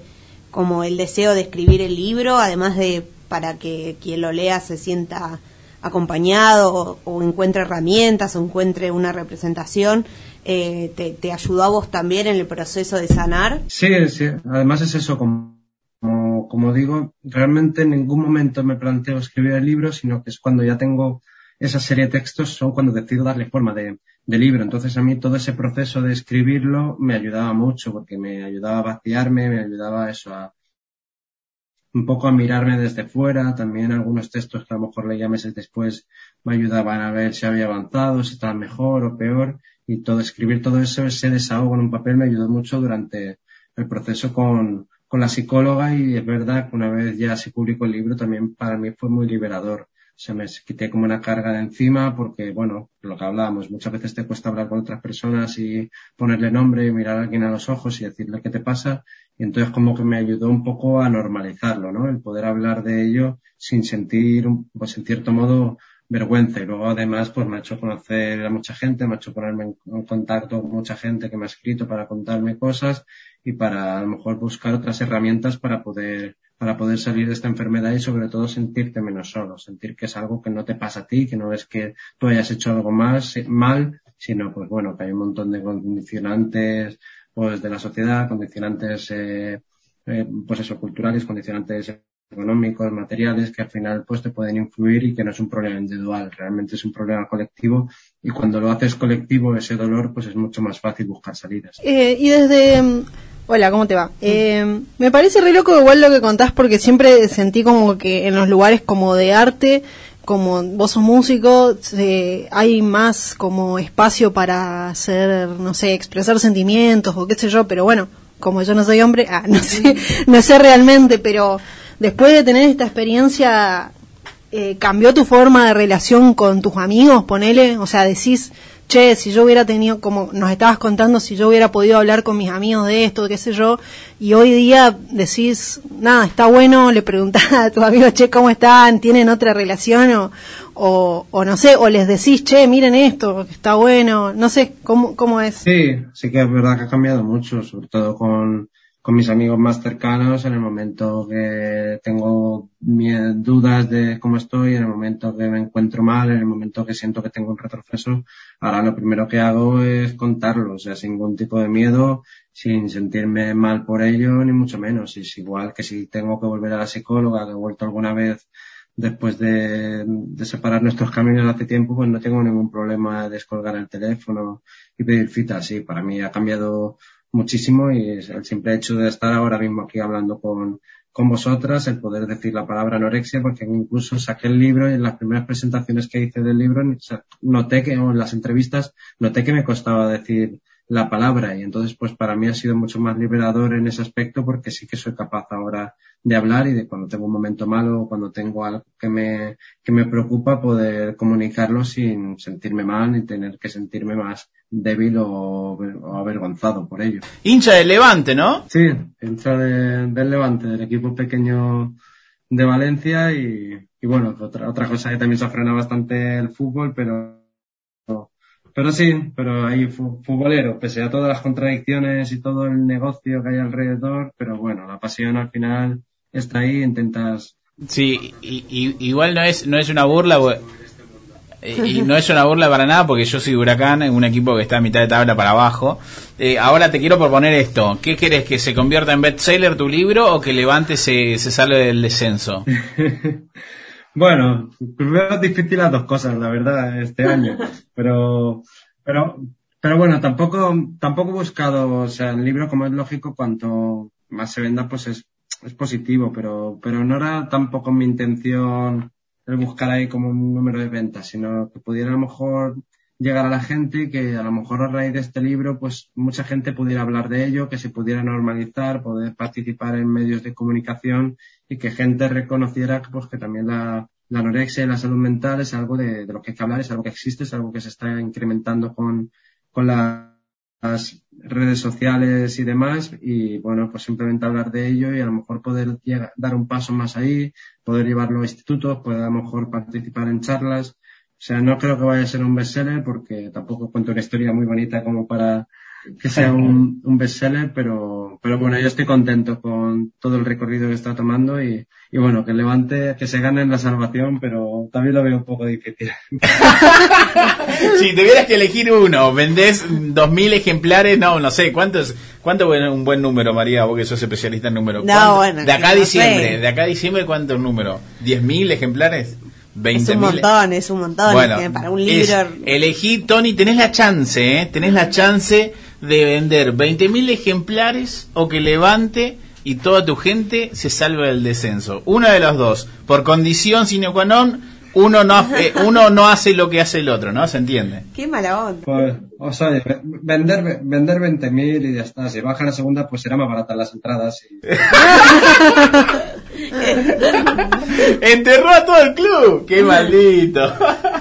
como el deseo de escribir el libro, además de para que quien lo lea se sienta acompañado o, o encuentre herramientas o encuentre una representación, eh, te, te ayudó a vos también en el proceso de sanar. Sí, sí, además es eso, como, como, digo, realmente en ningún momento me planteo escribir el libro, sino que es cuando ya tengo esa serie de textos, son cuando decido darle forma de, de libro. Entonces a mí todo ese proceso de escribirlo me ayudaba mucho, porque me ayudaba a vaciarme, me ayudaba eso, a un poco a mirarme desde fuera, también algunos textos que a lo mejor leía meses después me ayudaban a ver si había avanzado, si estaba mejor o peor, y todo, escribir todo eso, ese desahogo en un papel me ayudó mucho durante el proceso con, con la psicóloga y es verdad que una vez ya se publicó el libro también para mí fue muy liberador. O sea, me quité como una carga de encima porque, bueno, lo que hablábamos, muchas veces te cuesta hablar con otras personas y ponerle nombre, mirar a alguien a los ojos y decirle qué te pasa. Y entonces como que me ayudó un poco a normalizarlo, ¿no? El poder hablar de ello sin sentir, pues en cierto modo, vergüenza. Y luego además, pues me ha hecho conocer a mucha gente, me ha hecho ponerme en contacto con mucha gente que me ha escrito para contarme cosas y para a lo mejor buscar otras herramientas para poder para poder salir de esta enfermedad y sobre todo sentirte menos solo, sentir que es algo que no te pasa a ti, que no es que tú hayas hecho algo más mal, sino pues bueno, que hay un montón de condicionantes pues de la sociedad, condicionantes eh, eh, pues eso, culturales, condicionantes económicos, materiales, que al final pues te pueden influir y que no es un problema individual, realmente es un problema colectivo y cuando lo haces colectivo ese dolor pues es mucho más fácil buscar salidas. Eh, y desde... mm, Hola, ¿cómo te va? Eh, me parece re loco igual lo que contás porque siempre sentí como que en los lugares como de arte, como vos sos músico, hay más como espacio para hacer, no sé, expresar sentimientos o qué sé yo, pero bueno, como yo no soy hombre, ah, no sé, no sé realmente, pero después de tener esta experiencia, eh, ¿cambió tu forma de relación con tus amigos? Ponele, o sea, decís, che, si yo hubiera tenido, como nos estabas contando, si yo hubiera podido hablar con mis amigos de esto, qué sé yo, y hoy día decís, nada, está bueno, le preguntás a tus amigos, che, ¿cómo están? ¿Tienen otra relación? O, o, o no sé, o les decís, che, miren esto, está bueno, no sé, ¿cómo, cómo es? Sí, sí que es verdad que ha cambiado mucho, sobre todo con, con mis amigos más cercanos en el momento que tengo dudas de cómo estoy, en el momento que me encuentro mal, en el momento que siento que tengo un retroceso, ahora lo primero que hago es contarlo, o sea, sin ningún tipo de miedo, sin sentirme mal por ello, ni mucho menos. Es igual que si tengo que volver a la psicóloga, que he vuelto alguna vez después de, separar nuestros caminos hace tiempo, pues no tengo ningún problema de descolgar el teléfono y pedir cita. Sí, para mí ha cambiado muchísimo y el simple hecho de estar ahora mismo aquí hablando con, con vosotras, el poder decir la palabra anorexia, porque incluso saqué el libro y en las primeras presentaciones que hice del libro noté que, o en las entrevistas, noté que me costaba decir la palabra. Y entonces pues para mí ha sido mucho más liberador en ese aspecto porque sí que soy capaz ahora de hablar y de cuando tengo un momento malo o cuando tengo algo que me, que me preocupa poder comunicarlo sin sentirme mal ni tener que sentirme más débil o, o avergonzado por ello. Hincha del Levante, ¿no? Sí, hincha de- del Levante, del equipo pequeño de Valencia y, y bueno, otra, otra cosa que también se frena bastante el fútbol, pero pero sí, pero ahí fu- futbolero, pese a todas las contradicciones y todo el negocio que hay alrededor, pero bueno, la pasión al final está ahí, intentas Sí, y, y- igual no es no es una burla y no es una burla para nada porque yo soy Huracán, un equipo que está a mitad de tabla para abajo. Eh, ahora te quiero proponer esto. ¿Qué querés? ¿Que se convierta en bestseller tu libro o que Levante se, se salve del descenso? Bueno, primero es difícil las dos cosas, la verdad, este año. Pero, pero, pero bueno, tampoco, tampoco he buscado, o sea, el libro, como es lógico, cuanto más se venda, pues es, es positivo, pero, pero no era tampoco mi intención el buscar ahí como un número de ventas, sino que pudiera a lo mejor llegar a la gente que a lo mejor a raíz de este libro, pues mucha gente pudiera hablar de ello, que se pudiera normalizar, poder participar en medios de comunicación y que gente reconociera pues, que también la, la anorexia y la salud mental es algo de, de lo que hay que hablar, es algo que existe, es algo que se está incrementando con, con la- las redes sociales y demás y bueno, pues simplemente hablar de ello y a lo mejor poder llegar- dar un paso más ahí, poder llevarlo a institutos, poder a lo mejor participar en charlas. O sea, no creo que vaya a ser un bestseller porque tampoco cuento una historia muy bonita como para que sea un, un bestseller, pero, pero bueno, yo estoy contento con todo el recorrido que está tomando y, y bueno, que levante, que se gane en la salvación, pero también lo veo un poco difícil. si tuvieras que elegir uno, vendés dos mil ejemplares, no, no sé, ¿cuánto es, cuánto es un buen número, María, vos que sos especialista en números? No, bueno, De acá a no diciembre, sé. de acá a diciembre, ¿cuánto es un número? ¿Diez mil ejemplares? Es ¿Veinte un mil? montón, es un montón. Bueno, para un es- libro. elegí, Tony, tenés la chance, ¿eh? Tenés la chance de vender 20.000 ejemplares o que levante y toda tu gente se salve del descenso. Una de los dos. Por condición sine qua non, uno no, hace- uno no hace lo que hace el otro, ¿no? ¿Se entiende? Qué mala onda. Pues, o sea, ve- vender, vender 20.000 y ya está. Si baja la segunda, pues será más barata las entradas. y- Enterró a todo el club. Qué maldito.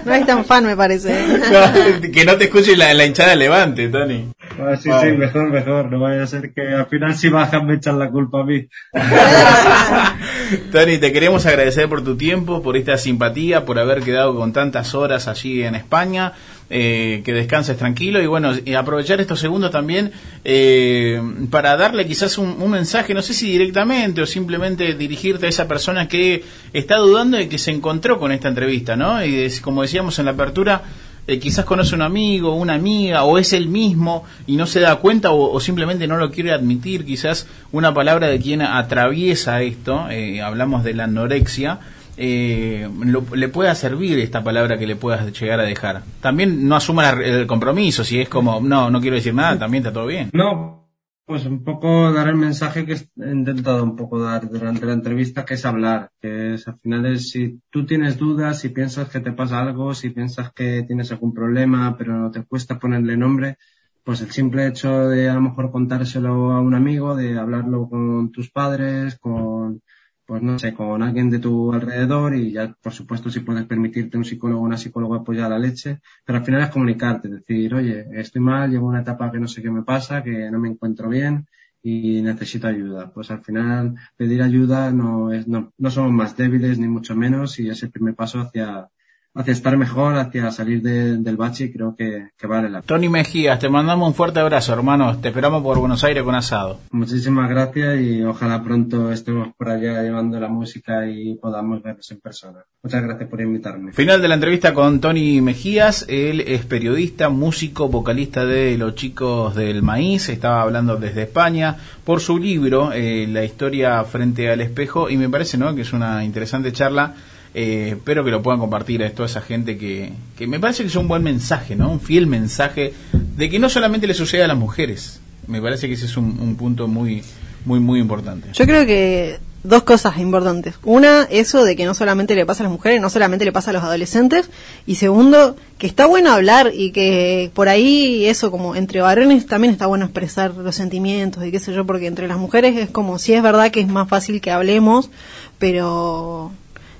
No es tan fan, me parece. No, que no te escuche la, la hinchada Levante, Tony. Ah, sí, sí, mejor, mejor. No vaya a ser que al final si bajan me echan la culpa a mí. Tony, te queremos agradecer por tu tiempo, por esta simpatía, por haber quedado con tantas horas allí en España. eh, que descanses tranquilo y bueno, y aprovechar estos segundos también eh, para darle quizás un, un mensaje, no sé si directamente o simplemente dirigirte a esa persona que está dudando de que se encontró con esta entrevista, ¿no? Y es- como decíamos en la apertura, eh, quizás conoce un amigo, una amiga, o es el mismo y no se da cuenta o, simplemente no lo quiere admitir. Quizás una palabra de quien atraviesa esto, eh, hablamos de la anorexia, eh, lo- le pueda servir esta palabra que le puedas llegar a dejar. También no asuma el compromiso, si es como, no, no quiero decir nada, también está todo bien. No, pues un poco dar el mensaje que he intentado un poco dar durante la entrevista, que es hablar, que es al final es si tú tienes dudas, si piensas que te pasa algo, si piensas que tienes algún problema, pero te cuesta ponerle nombre, pues el simple hecho de a lo mejor contárselo a un amigo, de hablarlo con tus padres, con, pues no sé, con alguien de tu alrededor y ya, por supuesto, si puedes permitirte un psicólogo o una psicóloga apoyar la leche, pero al final es comunicarte, decir, oye, estoy mal, llevo una etapa que no sé qué me pasa, que no me encuentro bien y necesito ayuda. Pues al final pedir ayuda no es, no, no somos más débiles ni mucho menos y es el primer paso hacia, hacia estar mejor, hacia salir de- del bache creo que, que vale la pena. Tony Mejías, te mandamos un fuerte abrazo, hermano. Te esperamos por Buenos Aires con asado. Muchísimas gracias y ojalá pronto estemos por allá llevando la música y podamos vernos en persona. Muchas gracias por invitarme. Final de la entrevista con Tony Mejías. Él es periodista, músico, vocalista de Los Chicos del Maíz. Estaba hablando desde España por su libro, eh, La historia frente al espejo. Y me parece ¿no? que es una interesante charla. Eh, espero que lo puedan compartir a toda esa gente que, que me parece que es un buen mensaje, ¿no? Un fiel mensaje de que no solamente le sucede a las mujeres. Me parece que ese es un, un punto muy, muy, muy importante. Yo creo que dos cosas importantes. Una, eso de que no solamente le pasa a las mujeres, no solamente le pasa a los adolescentes. Y segundo, que está bueno hablar y que por ahí eso, como entre varones, también está bueno expresar los sentimientos y qué sé yo, porque entre las mujeres es como, sí es verdad que es más fácil que hablemos, pero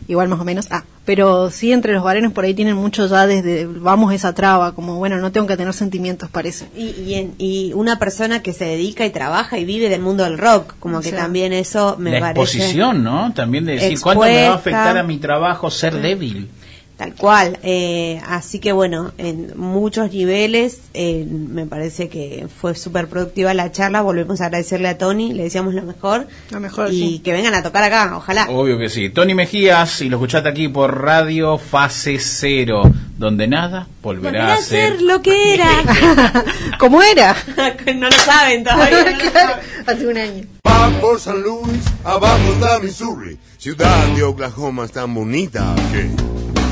igual más o menos. Ah, pero sí entre los varones por ahí tienen mucho ya desde, vamos, esa traba, como, bueno, no tengo que tener sentimientos, parece. Y, y, en- y una persona que se dedica y trabaja y vive del mundo del rock, como que también eso me la parece exposición, ¿no? También de decir, ¿cuánto me va a afectar a mi trabajo ser débil? Tal cual. Eh, así que bueno, en muchos niveles eh, me parece que fue súper productiva la charla. Volvemos a agradecerle a Tony, le decíamos lo mejor. Lo mejor, y sí. que vengan a tocar acá, ojalá. Obvio que sí. Tony Mejías, si lo escuchaste aquí por Radio Fase Cero, donde nada volverá, Volverá a ser. lo que era. ¿Cómo era? no lo saben todavía. no lo saben. Hace un año. Va por San Luis, abajo está Missouri, ciudad de Oklahoma es tan bonita que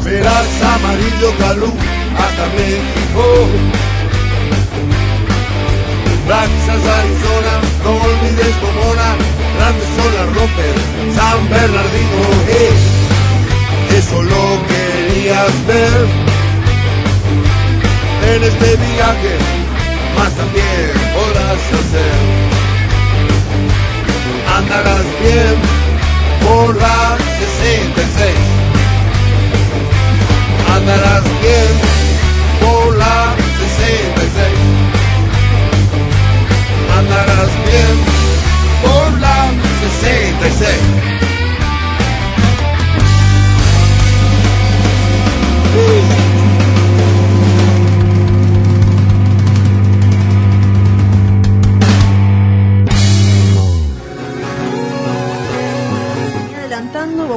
verás amarillo calú hasta México. Texas, Arizona, no olvides Pomona, grandes son las Roper, San Bernardino, eso lo querías ver en este viaje, más también podrás hacer andarás bien por la 66. Andarás bien por la 66. Andarás bien por la 66. Y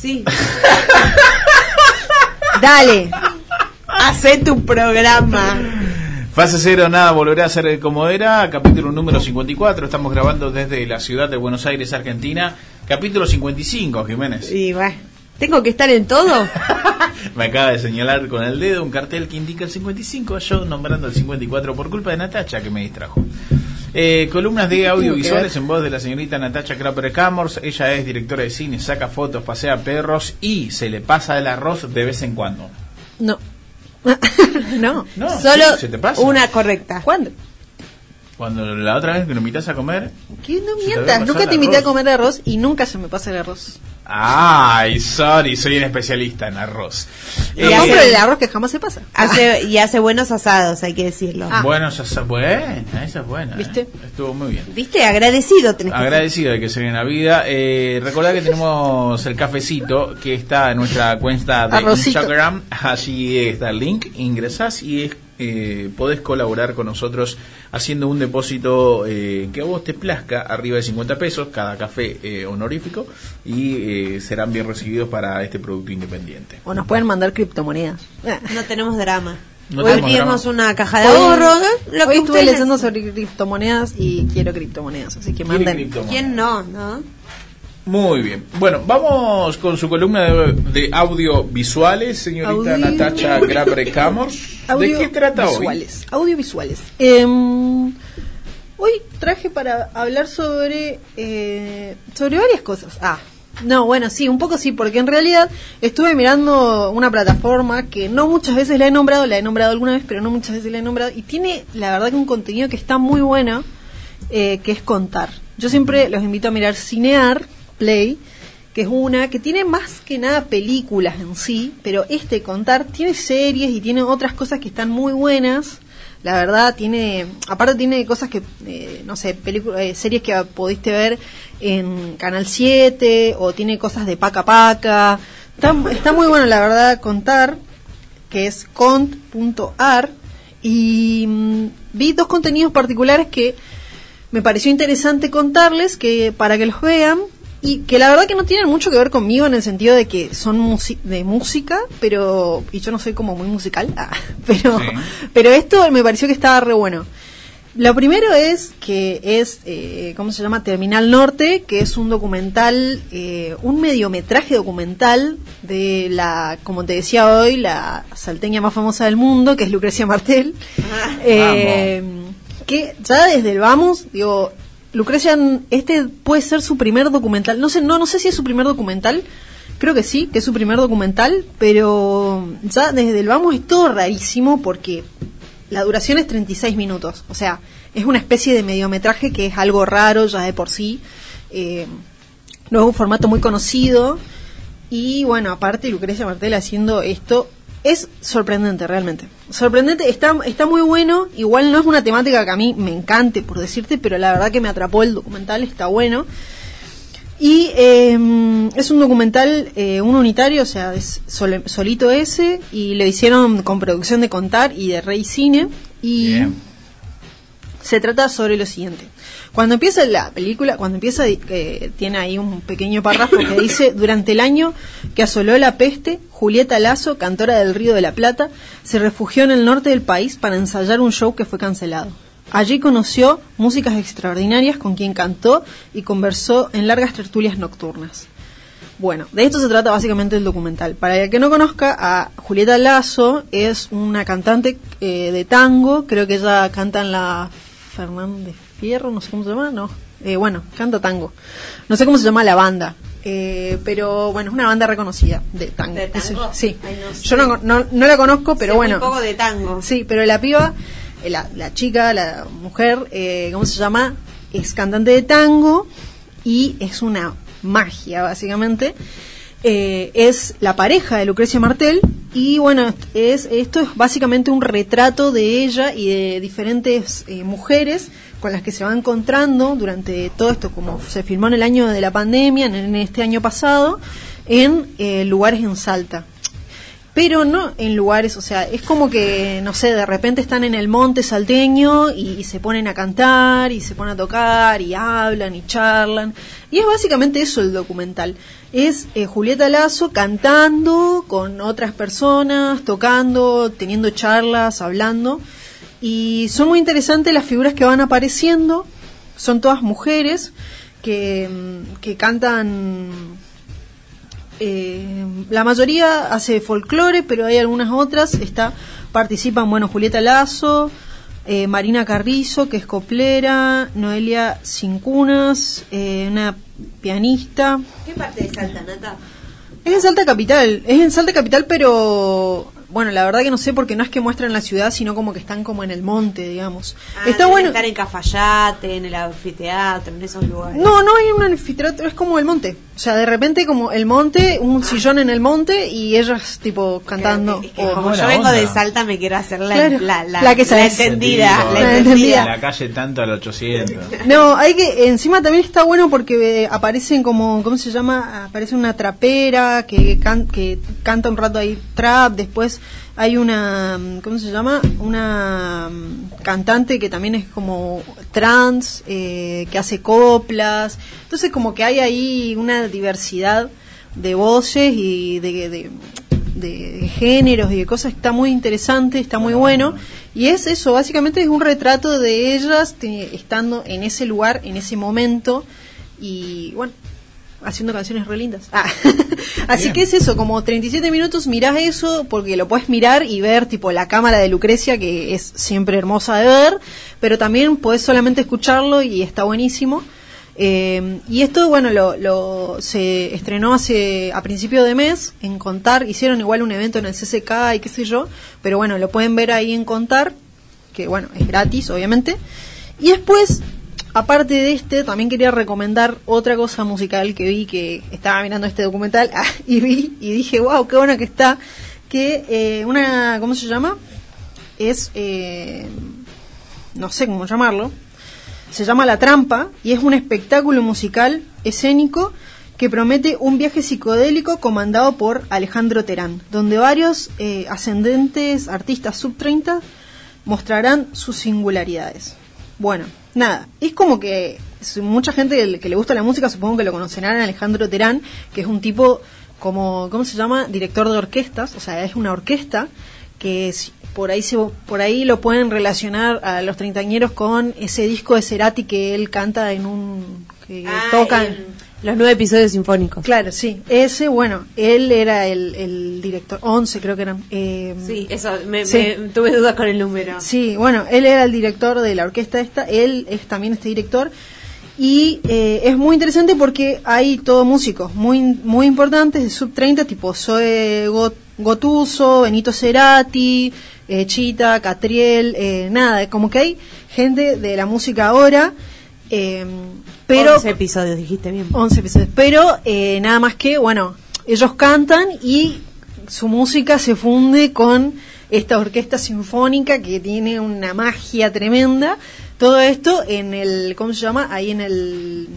Sí. Dale. Hacé tu programa. Fase Cero, nada, volverá a ser como era. Capítulo número 54. Estamos grabando desde la ciudad de Buenos Aires, Argentina. Capítulo 55, Jiménez. Y bueno, ¿tengo que estar en todo? Me acaba de señalar con el dedo un cartel que indica el 55, yo nombrando el 54 por culpa de Natacha que me distrajo. Eh, columnas de audiovisuales en voz de la señorita Natacha Kraper Camors. Ella es directora de cine, saca fotos, pasea perros y se le pasa el arroz de vez en cuando. No. no. No, Solo sí, se te pasa. una correcta. ¿Cuándo? Cuando la otra vez que nos invitas a comer, Que no mientas, nunca te invité a comer arroz y nunca se me pasa el arroz. Ay, sorry, soy un especialista en arroz. Y Eh, compro el arroz que jamás se pasa. Hace, y hace buenos asados, hay que decirlo. Bueno, esa es buena, esa es buena. ¿Viste? Estuvo muy bien. ¿Viste? Agradecido tenés que. Agradecido de que se en la vida. Eh, recordad que tenemos el cafecito que está en nuestra cuenta de Arrocito. Instagram. Allí está el link. Ingresás y es, eh, podés colaborar con nosotros haciendo un depósito eh, que a vos te plazca arriba de 50 pesos, cada café eh, honorífico, y eh, serán bien recibidos para este producto independiente. O nos pueden mandar criptomonedas. No tenemos drama. No Hoy tenemos una caja de ahorro. Lo Hoy que estuve leyendo sobre criptomonedas y quiero criptomonedas, así que manden. ¿Quién no? ¿No? Muy bien. Bueno, vamos con su columna de, de audiovisuales, señorita Audio- Natacha Grabre Camors. ¿De qué trata hoy? Audiovisuales. Audiovisuales. Em, hoy traje para hablar sobre eh, sobre varias cosas. Ah, no, bueno, sí, un poco sí, porque en realidad estuve mirando una plataforma que no muchas veces la he nombrado, la he nombrado alguna vez, pero no muchas veces la he nombrado, y tiene la verdad que un contenido que está muy bueno, eh, que es contar. Yo siempre los invito a mirar Cinear Play, que es una que tiene más que nada películas en sí, pero este contar tiene series y tiene otras cosas que están muy buenas. La verdad tiene, aparte tiene cosas que, eh, no sé, eh, series que pudiste ver en Canal 7 o tiene cosas de Paca Paca. Está, está muy bueno la verdad contar, que es cont.ar y mm, vi dos contenidos particulares que me pareció interesante contarles que para que los vean y que la verdad que no tienen mucho que ver conmigo en el sentido de que son de música, pero y yo no soy como muy musical, ah, pero pero esto me pareció que estaba re bueno. Lo primero es que es, eh, ¿cómo se llama? Terminal Norte, que es un documental, eh, un mediometraje documental de la, como te decía hoy, la salteña más famosa del mundo, que es Lucrecia Martel. Eh, que ya desde el vamos, digo, Lucrecia, este puede ser su primer documental. No sé, no, no sé si es su primer documental. Creo que sí, que es su primer documental, pero ya desde el vamos es todo rarísimo porque la duración es 36 minutos. O sea, es una especie de mediometraje que es algo raro ya de por sí. Eh, no es un formato muy conocido. Y bueno, aparte Lucrecia Martel haciendo esto es sorprendente realmente. Sorprendente, está, está muy bueno. Igual no es una temática que a mí me encante, por decirte, pero la verdad que me atrapó el documental, está bueno. Y eh, es un documental, eh, un unitario, o sea, es sole- solito ese, y lo hicieron con producción de Contar y de Rey Cine. Y se trata sobre lo siguiente. Cuando empieza la película, cuando empieza, eh, tiene ahí un pequeño párrafo que dice, durante el año que asoló la peste, Julieta Lazo, cantora del Río de la Plata, se refugió en el norte del país para ensayar un show que fue cancelado. Allí conoció músicas extraordinarias con quien cantó y conversó en largas tertulias nocturnas. Bueno, de esto se trata básicamente el documental. Para el que no conozca, a Julieta Lazo es una cantante eh, de tango, creo que ella canta en la Fernández Fierro, no sé cómo se llama, no. Eh, bueno, canta tango. No sé cómo se llama la banda, eh, pero bueno, es una banda reconocida de tango. ¿De Eso- tango? sí. Ay, no sé. Yo no, no, no la conozco, pero bueno. Un poco de tango. Sí, pero la piba, eh, la, la chica, la mujer, eh, ¿cómo se llama? Es cantante de tango y es una magia, básicamente. Eh, es la pareja de Lucrecia Martel y bueno, es esto es básicamente un retrato de ella y de diferentes eh, mujeres con las que se va encontrando durante todo esto, como se filmó en el año de la pandemia, en, en este año pasado, en eh, lugares en Salta pero no en lugares, o sea, es como que, no sé, de repente están en el monte salteño y, y se ponen a cantar y se ponen a tocar y hablan y charlan. Y es básicamente eso el documental. Es eh, Julieta Lazo cantando con otras personas, tocando, teniendo charlas, hablando. Y son muy interesantes las figuras que van apareciendo. Son todas mujeres que, mm, que cantan eh, la mayoría hace folclore, pero hay algunas otras. Está, participan, bueno, Julieta Lazo, eh, Marina Carrizo, que es coplera, Noelia Cincunas, eh, una pianista. ¿Qué parte de Salta, Nata? Es en Salta Capital, es en Salta Capital, pero bueno, la verdad que no sé porque no es que muestran la ciudad, sino como que están como en el monte, digamos. Ah, Está bueno. Estar en Cafayate, en el anfiteatro, en esos lugares. No, no hay un anfiteatro, es como el monte. O sea, de repente como el monte, un sillón en el monte y ellas tipo cantando. Que o- como yo vengo de Salta, me quiero hacer la, Claro, la, la, la que la entendida. La La entendida. En la calle tanto al 800. No, hay que encima también está bueno porque eh, aparecen como ¿cómo se llama? Aparece una trapera que can- que canta un rato ahí trap, después hay una mm, ¿cómo se llama? Una mm, cantante que también es como trans eh, que hace coplas. Entonces como que hay ahí una diversidad de voces y de, de, de géneros y de cosas está muy interesante, está muy bueno. Y es eso, básicamente es un retrato de ellas estando en ese lugar, en ese momento y bueno, haciendo canciones re lindas. Ah. Así Bien. que es eso, como 37 minutos mirás eso porque lo puedes mirar y ver tipo la cámara de Lucrecia que es siempre hermosa de ver, pero también puedes solamente escucharlo y está buenísimo. Eh, y esto, bueno, lo, lo- se estrenó hace a principio de mes en Contar. Hicieron igual un evento en el CCK y qué sé yo, pero bueno, lo pueden ver ahí en Contar, que bueno, es gratis, obviamente. Y después, aparte de este, también quería recomendar otra cosa musical que vi, que estaba mirando este documental ah, y vi y dije, wow, qué bueno que está. Que eh, una, ¿cómo se llama? Es, eh, no sé cómo llamarlo se llama La Trampa y es un espectáculo musical escénico que promete un viaje psicodélico comandado por Alejandro Terán, donde varios eh, ascendentes artistas sub 30 mostrarán sus singularidades. Bueno, nada, es como que mucha gente que le- gusta la música supongo que lo conocerán a Alejandro Terán, que es un tipo como, ¿cómo se llama? Director de orquestas, o sea, es una orquesta que es- por ahí se, por ahí lo pueden relacionar a los treintañeros con ese disco de Cerati que él canta en un que toca los nueve episodios sinfónicos. Claro, sí. Ese, bueno, él era el, el director, 11 creo que eran. eh, Sí, eso, me, sí. me- tuve dudas con el número. Sí, bueno, él era el director de la orquesta esta, él es también este director y eh, es muy interesante porque hay todo músicos muy muy importantes de sub 30 tipo Zoe Got- Gotuso, Benito Cerati, eh, Chita, Catriel, eh, nada, como que hay gente de la música ahora, eh, pero 11 episodios, dijiste bien. 11 episodios. Pero eh, nada más que, bueno, ellos cantan y su música se funde con esta orquesta sinfónica que tiene una magia tremenda. Todo esto en el, ¿cómo se llama? Ahí en el,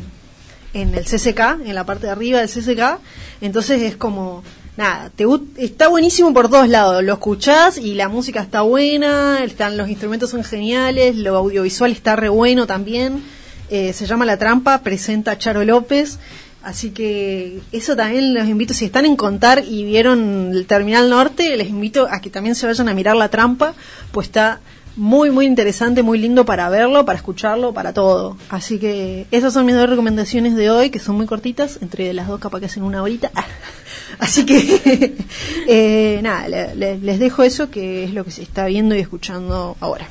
en el CCK, en la parte de arriba del CCK. Entonces es como, nada, te, está buenísimo por todos lados. Lo escuchás y la música está buena, están, los instrumentos son geniales, lo audiovisual está re bueno también. Eh, se llama La Trampa, presenta a Charo López. Así que eso también los invito, si están en Contar y vieron el Terminal Norte, les invito a que también se vayan a mirar La Trampa, pues está muy, muy interesante, muy lindo para verlo, para escucharlo, para todo. Así que esas son mis dos recomendaciones de hoy, que son muy cortitas, entre las dos capaz que hacen una horita. Así que, eh, nada, le- le- les dejo eso, que es lo que se está viendo y escuchando ahora.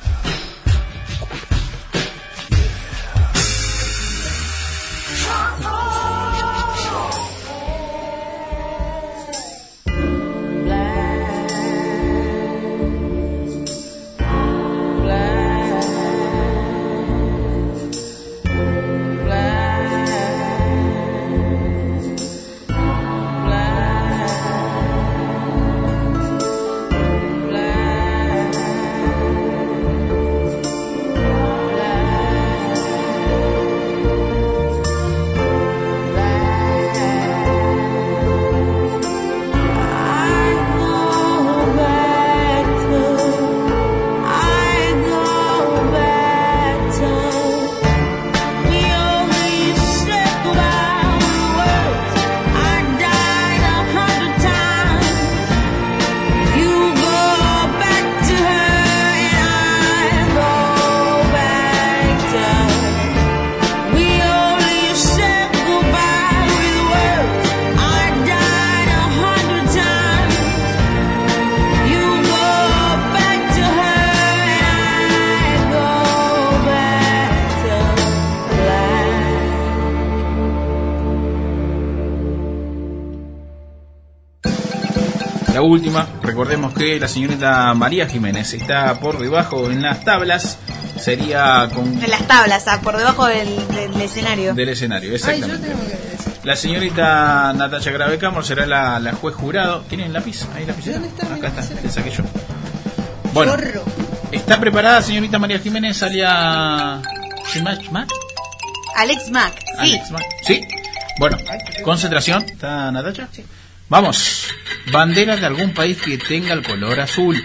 Recordemos que la señorita María Jiménez está por debajo en las tablas. Sería con En las tablas, ah, por debajo del, del escenario. del escenario, exactamente. La señorita Natacha Grave Camor será la, la juez jurado. ¿Tienen lápiz? ¿Ahí lápiz? Acá está, le saqué yo. Bueno, ¿está preparada señorita María Jiménez? Alia... Shimak- Mac? Alex Mack, sí. Alex Mac. ¿Sí? Bueno, concentración. ¿Está Natacha? Vamos. Bandera de algún país que tenga el color azul.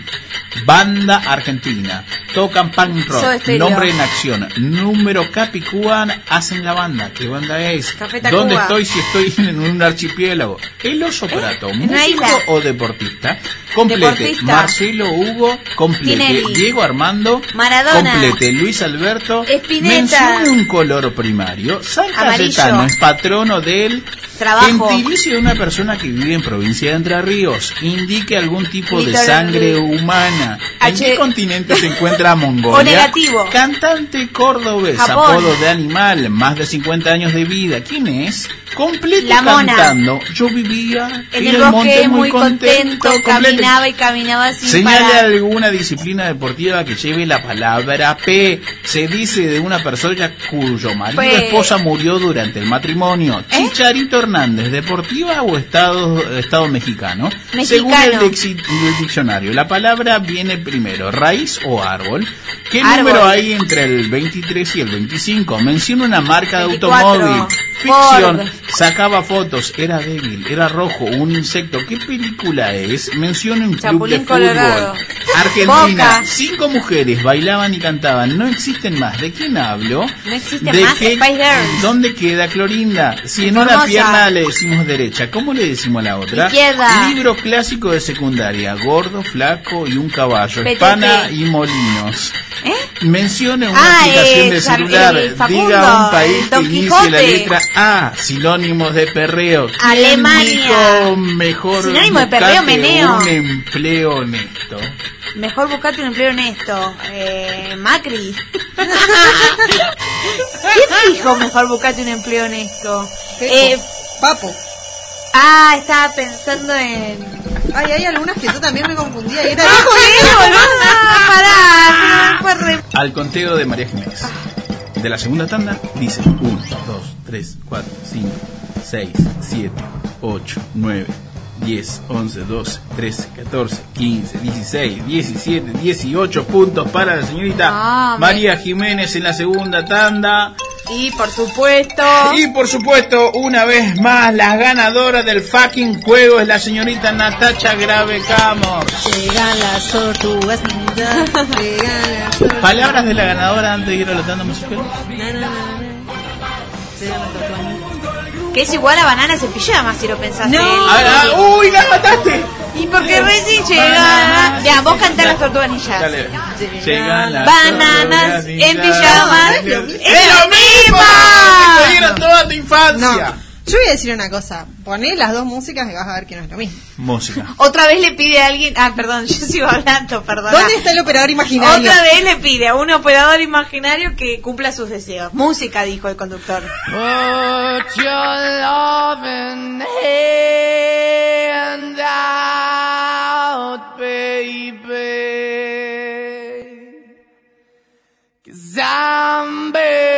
Banda argentina. Tocan punk rock. Nombre en acción. Número Capicúan hacen la banda. ¿Qué banda es? ¿Dónde estoy si estoy en un archipiélago? El oso prato. una ¿Músico o deportista? Complete. Deportista. Marcelo Hugo. Complete. Tinelli. Diego Armando. Maradona. Complete. Luis Alberto. Spinetta. Mencione un color primario. San Amarillo. Cayetano es patrono del Trabajo. Gentilicio de una persona que vive en provincia de Entre Ríos. Indique algún tipo de sangre humana. ¿En H- qué continente se encuentra Mongolia? O negativo. Cantante cordobés, Japón. apodo de animal, más de 50 años de vida. ¿Quién es? Completo La mona. cantando. Yo vivía En el el monte muy contento, Complete. caminaba y caminaba sin Señale parar. alguna disciplina deportiva que lleve la palabra P. Se dice de una persona cuyo marido P. esposa murió durante el matrimonio. ¿Eh? Chicharito Hernández, ¿deportiva o estado, estado mexicano? Mexicano. Según el, diccionario, la palabra viene primero, raíz o árbol. ¿Qué Árbol. número hay entre el 23 y el 25? Menciona una marca de 24. automóvil. Ficción. Ford. Sacaba fotos. Era débil. Era rojo. Un insecto. ¿Qué película es? Menciona un club de fútbol. Argentina. Boca. Cinco mujeres bailaban y cantaban. No existen más. ¿De quién hablo? No existe ¿De más qué-. ¿Dónde queda Clorinda? Si en una pierna le decimos derecha, ¿cómo le decimos a la otra? Izquierda. Libro clásico de secundaria. Gordo, flaco y un caballo. Petete. Espana y molinos. ¿Eh? Mencione una Ah, aplicación eh, de celular. el Facundo, Diga un país que inicie la letra A. Sinónimos de perreo. ¿Quién Alemania. mejor Sinónimo de perreo, buscate meneo. Un empleo honesto. Mejor buscarte un empleo honesto. Eh, Macri. ¿Quién dijo mejor buscarte un empleo honesto? Eh, Papo. ah, estaba pensando en... Ay, hay algunas que yo también me confundía. Y era ¡Ah, viejo joder, boluda! Pará, fue re- Al conteo de María Jiménez. De la segunda tanda dice 1, 2, 3, 4, 5, 6, 7, 8, 9, 10, 11, 12, 13, 14, 15, 16, 17, 18 puntos para la señorita Ah, me- María Jiménez en la segunda tanda. Y por supuesto... Y por supuesto, una vez más, la ganadora del fucking juego es la señorita Natacha Grave. Llegan las tortugas ninjas. Llegan las tortugas. Palabras de la ganadora antes de ir a la tanda musical. Que es igual a bananas en pijama, si lo pensás. No. Ah, ah, ¡Uy, la mataste! Y porque recién llega. Ya, vos cantás las tortugas ninjas. Dale. Llegan las Bananas en pijama. ¡Es lo mismo. ¡Te toda tu infancia! Yo voy a decir una cosa. Poné las dos músicas y vas a ver que no es lo mismo. Música. Otra vez le pide a alguien. Ah, perdón, yo sigo hablando, perdón. ¿Dónde está el operador imaginario? Otra vez le pide a un operador imaginario que cumpla sus deseos. Música, dijo el conductor. Put your loving hand out, baby. Cause I'm begging.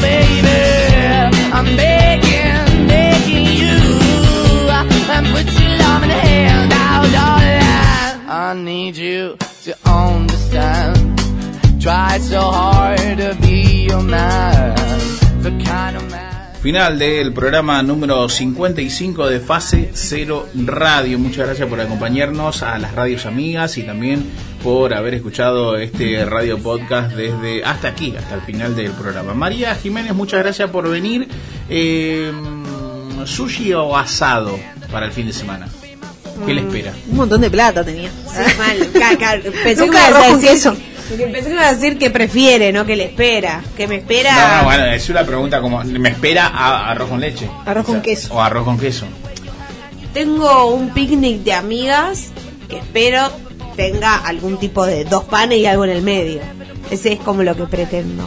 Baby, I'm you. Out. I need you to understand. Try so hard to be your man, the kind of man. Final del programa número 55 de Fase Cero Radio. Muchas gracias por acompañarnos a las radios amigas y también por haber escuchado este radio podcast desde hasta aquí, hasta el final del programa. María Jiménez, muchas gracias por venir. Eh, sushi o asado para el fin de semana. ¿Qué le espera? Un montón de plata tenía. Sí, mal. Pensé que con decir- queso. Porque Pensé que iba a decir que prefiere, no que le espera. Que me espera. No, no, bueno, es una pregunta como, ¿me espera a- arroz con leche? Arroz con queso. O arroz con queso. Tengo un picnic de amigas que espero tenga algún tipo de dos panes y algo en el medio. Ese es como lo que pretendo.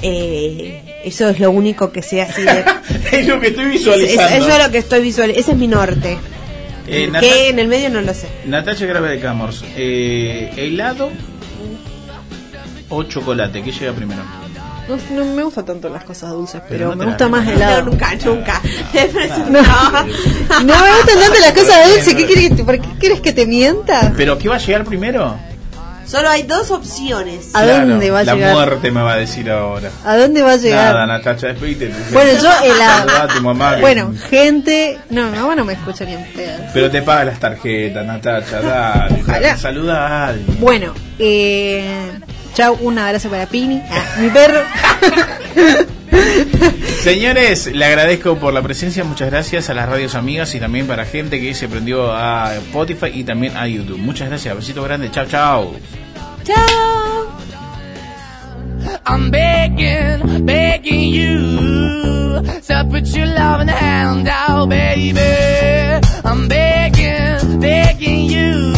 Eh, eso es lo único que sé así de... es lo que estoy Es- visualizando. Eso es lo que estoy visualizando. Ese es mi norte. Eh, ¿Qué Nata- en el medio no lo sé? Natalia Grave de Camors, eh, helado o chocolate, ¿qué llega primero? No, no me gustan tanto las cosas dulces, Pero pero, no te me la gusta más helado. No, nunca, nunca. No, no me gustan tanto las cosas dulces. ¿Qué quieres, que te- ¿Por qué quieres que te mienta? ¿Pero qué va a llegar primero? Solo hay dos opciones. ¿A dónde va a la llegar? muerte me va a decir ahora. ¿A dónde va a llegar? Nada, Natacha, despedite. Bueno, yo helado. Saludá a tu mamá. que- Bueno, gente. No, mi mamá no me escucha ni en pedo. Pero te paga las tarjetas, Natacha, dale. Ojalá. Saluda a alguien. Bueno, eh. Chau, un abrazo para Pini, ah, mi perro. Señores, le agradezco por la presencia, muchas gracias a las radios amigas y también para gente que se prendió a Spotify y también a YouTube. Muchas gracias, besito grande, chao, chao. Chao. I'm begging, begging you to put your loving hand out, baby. I'm begging, begging you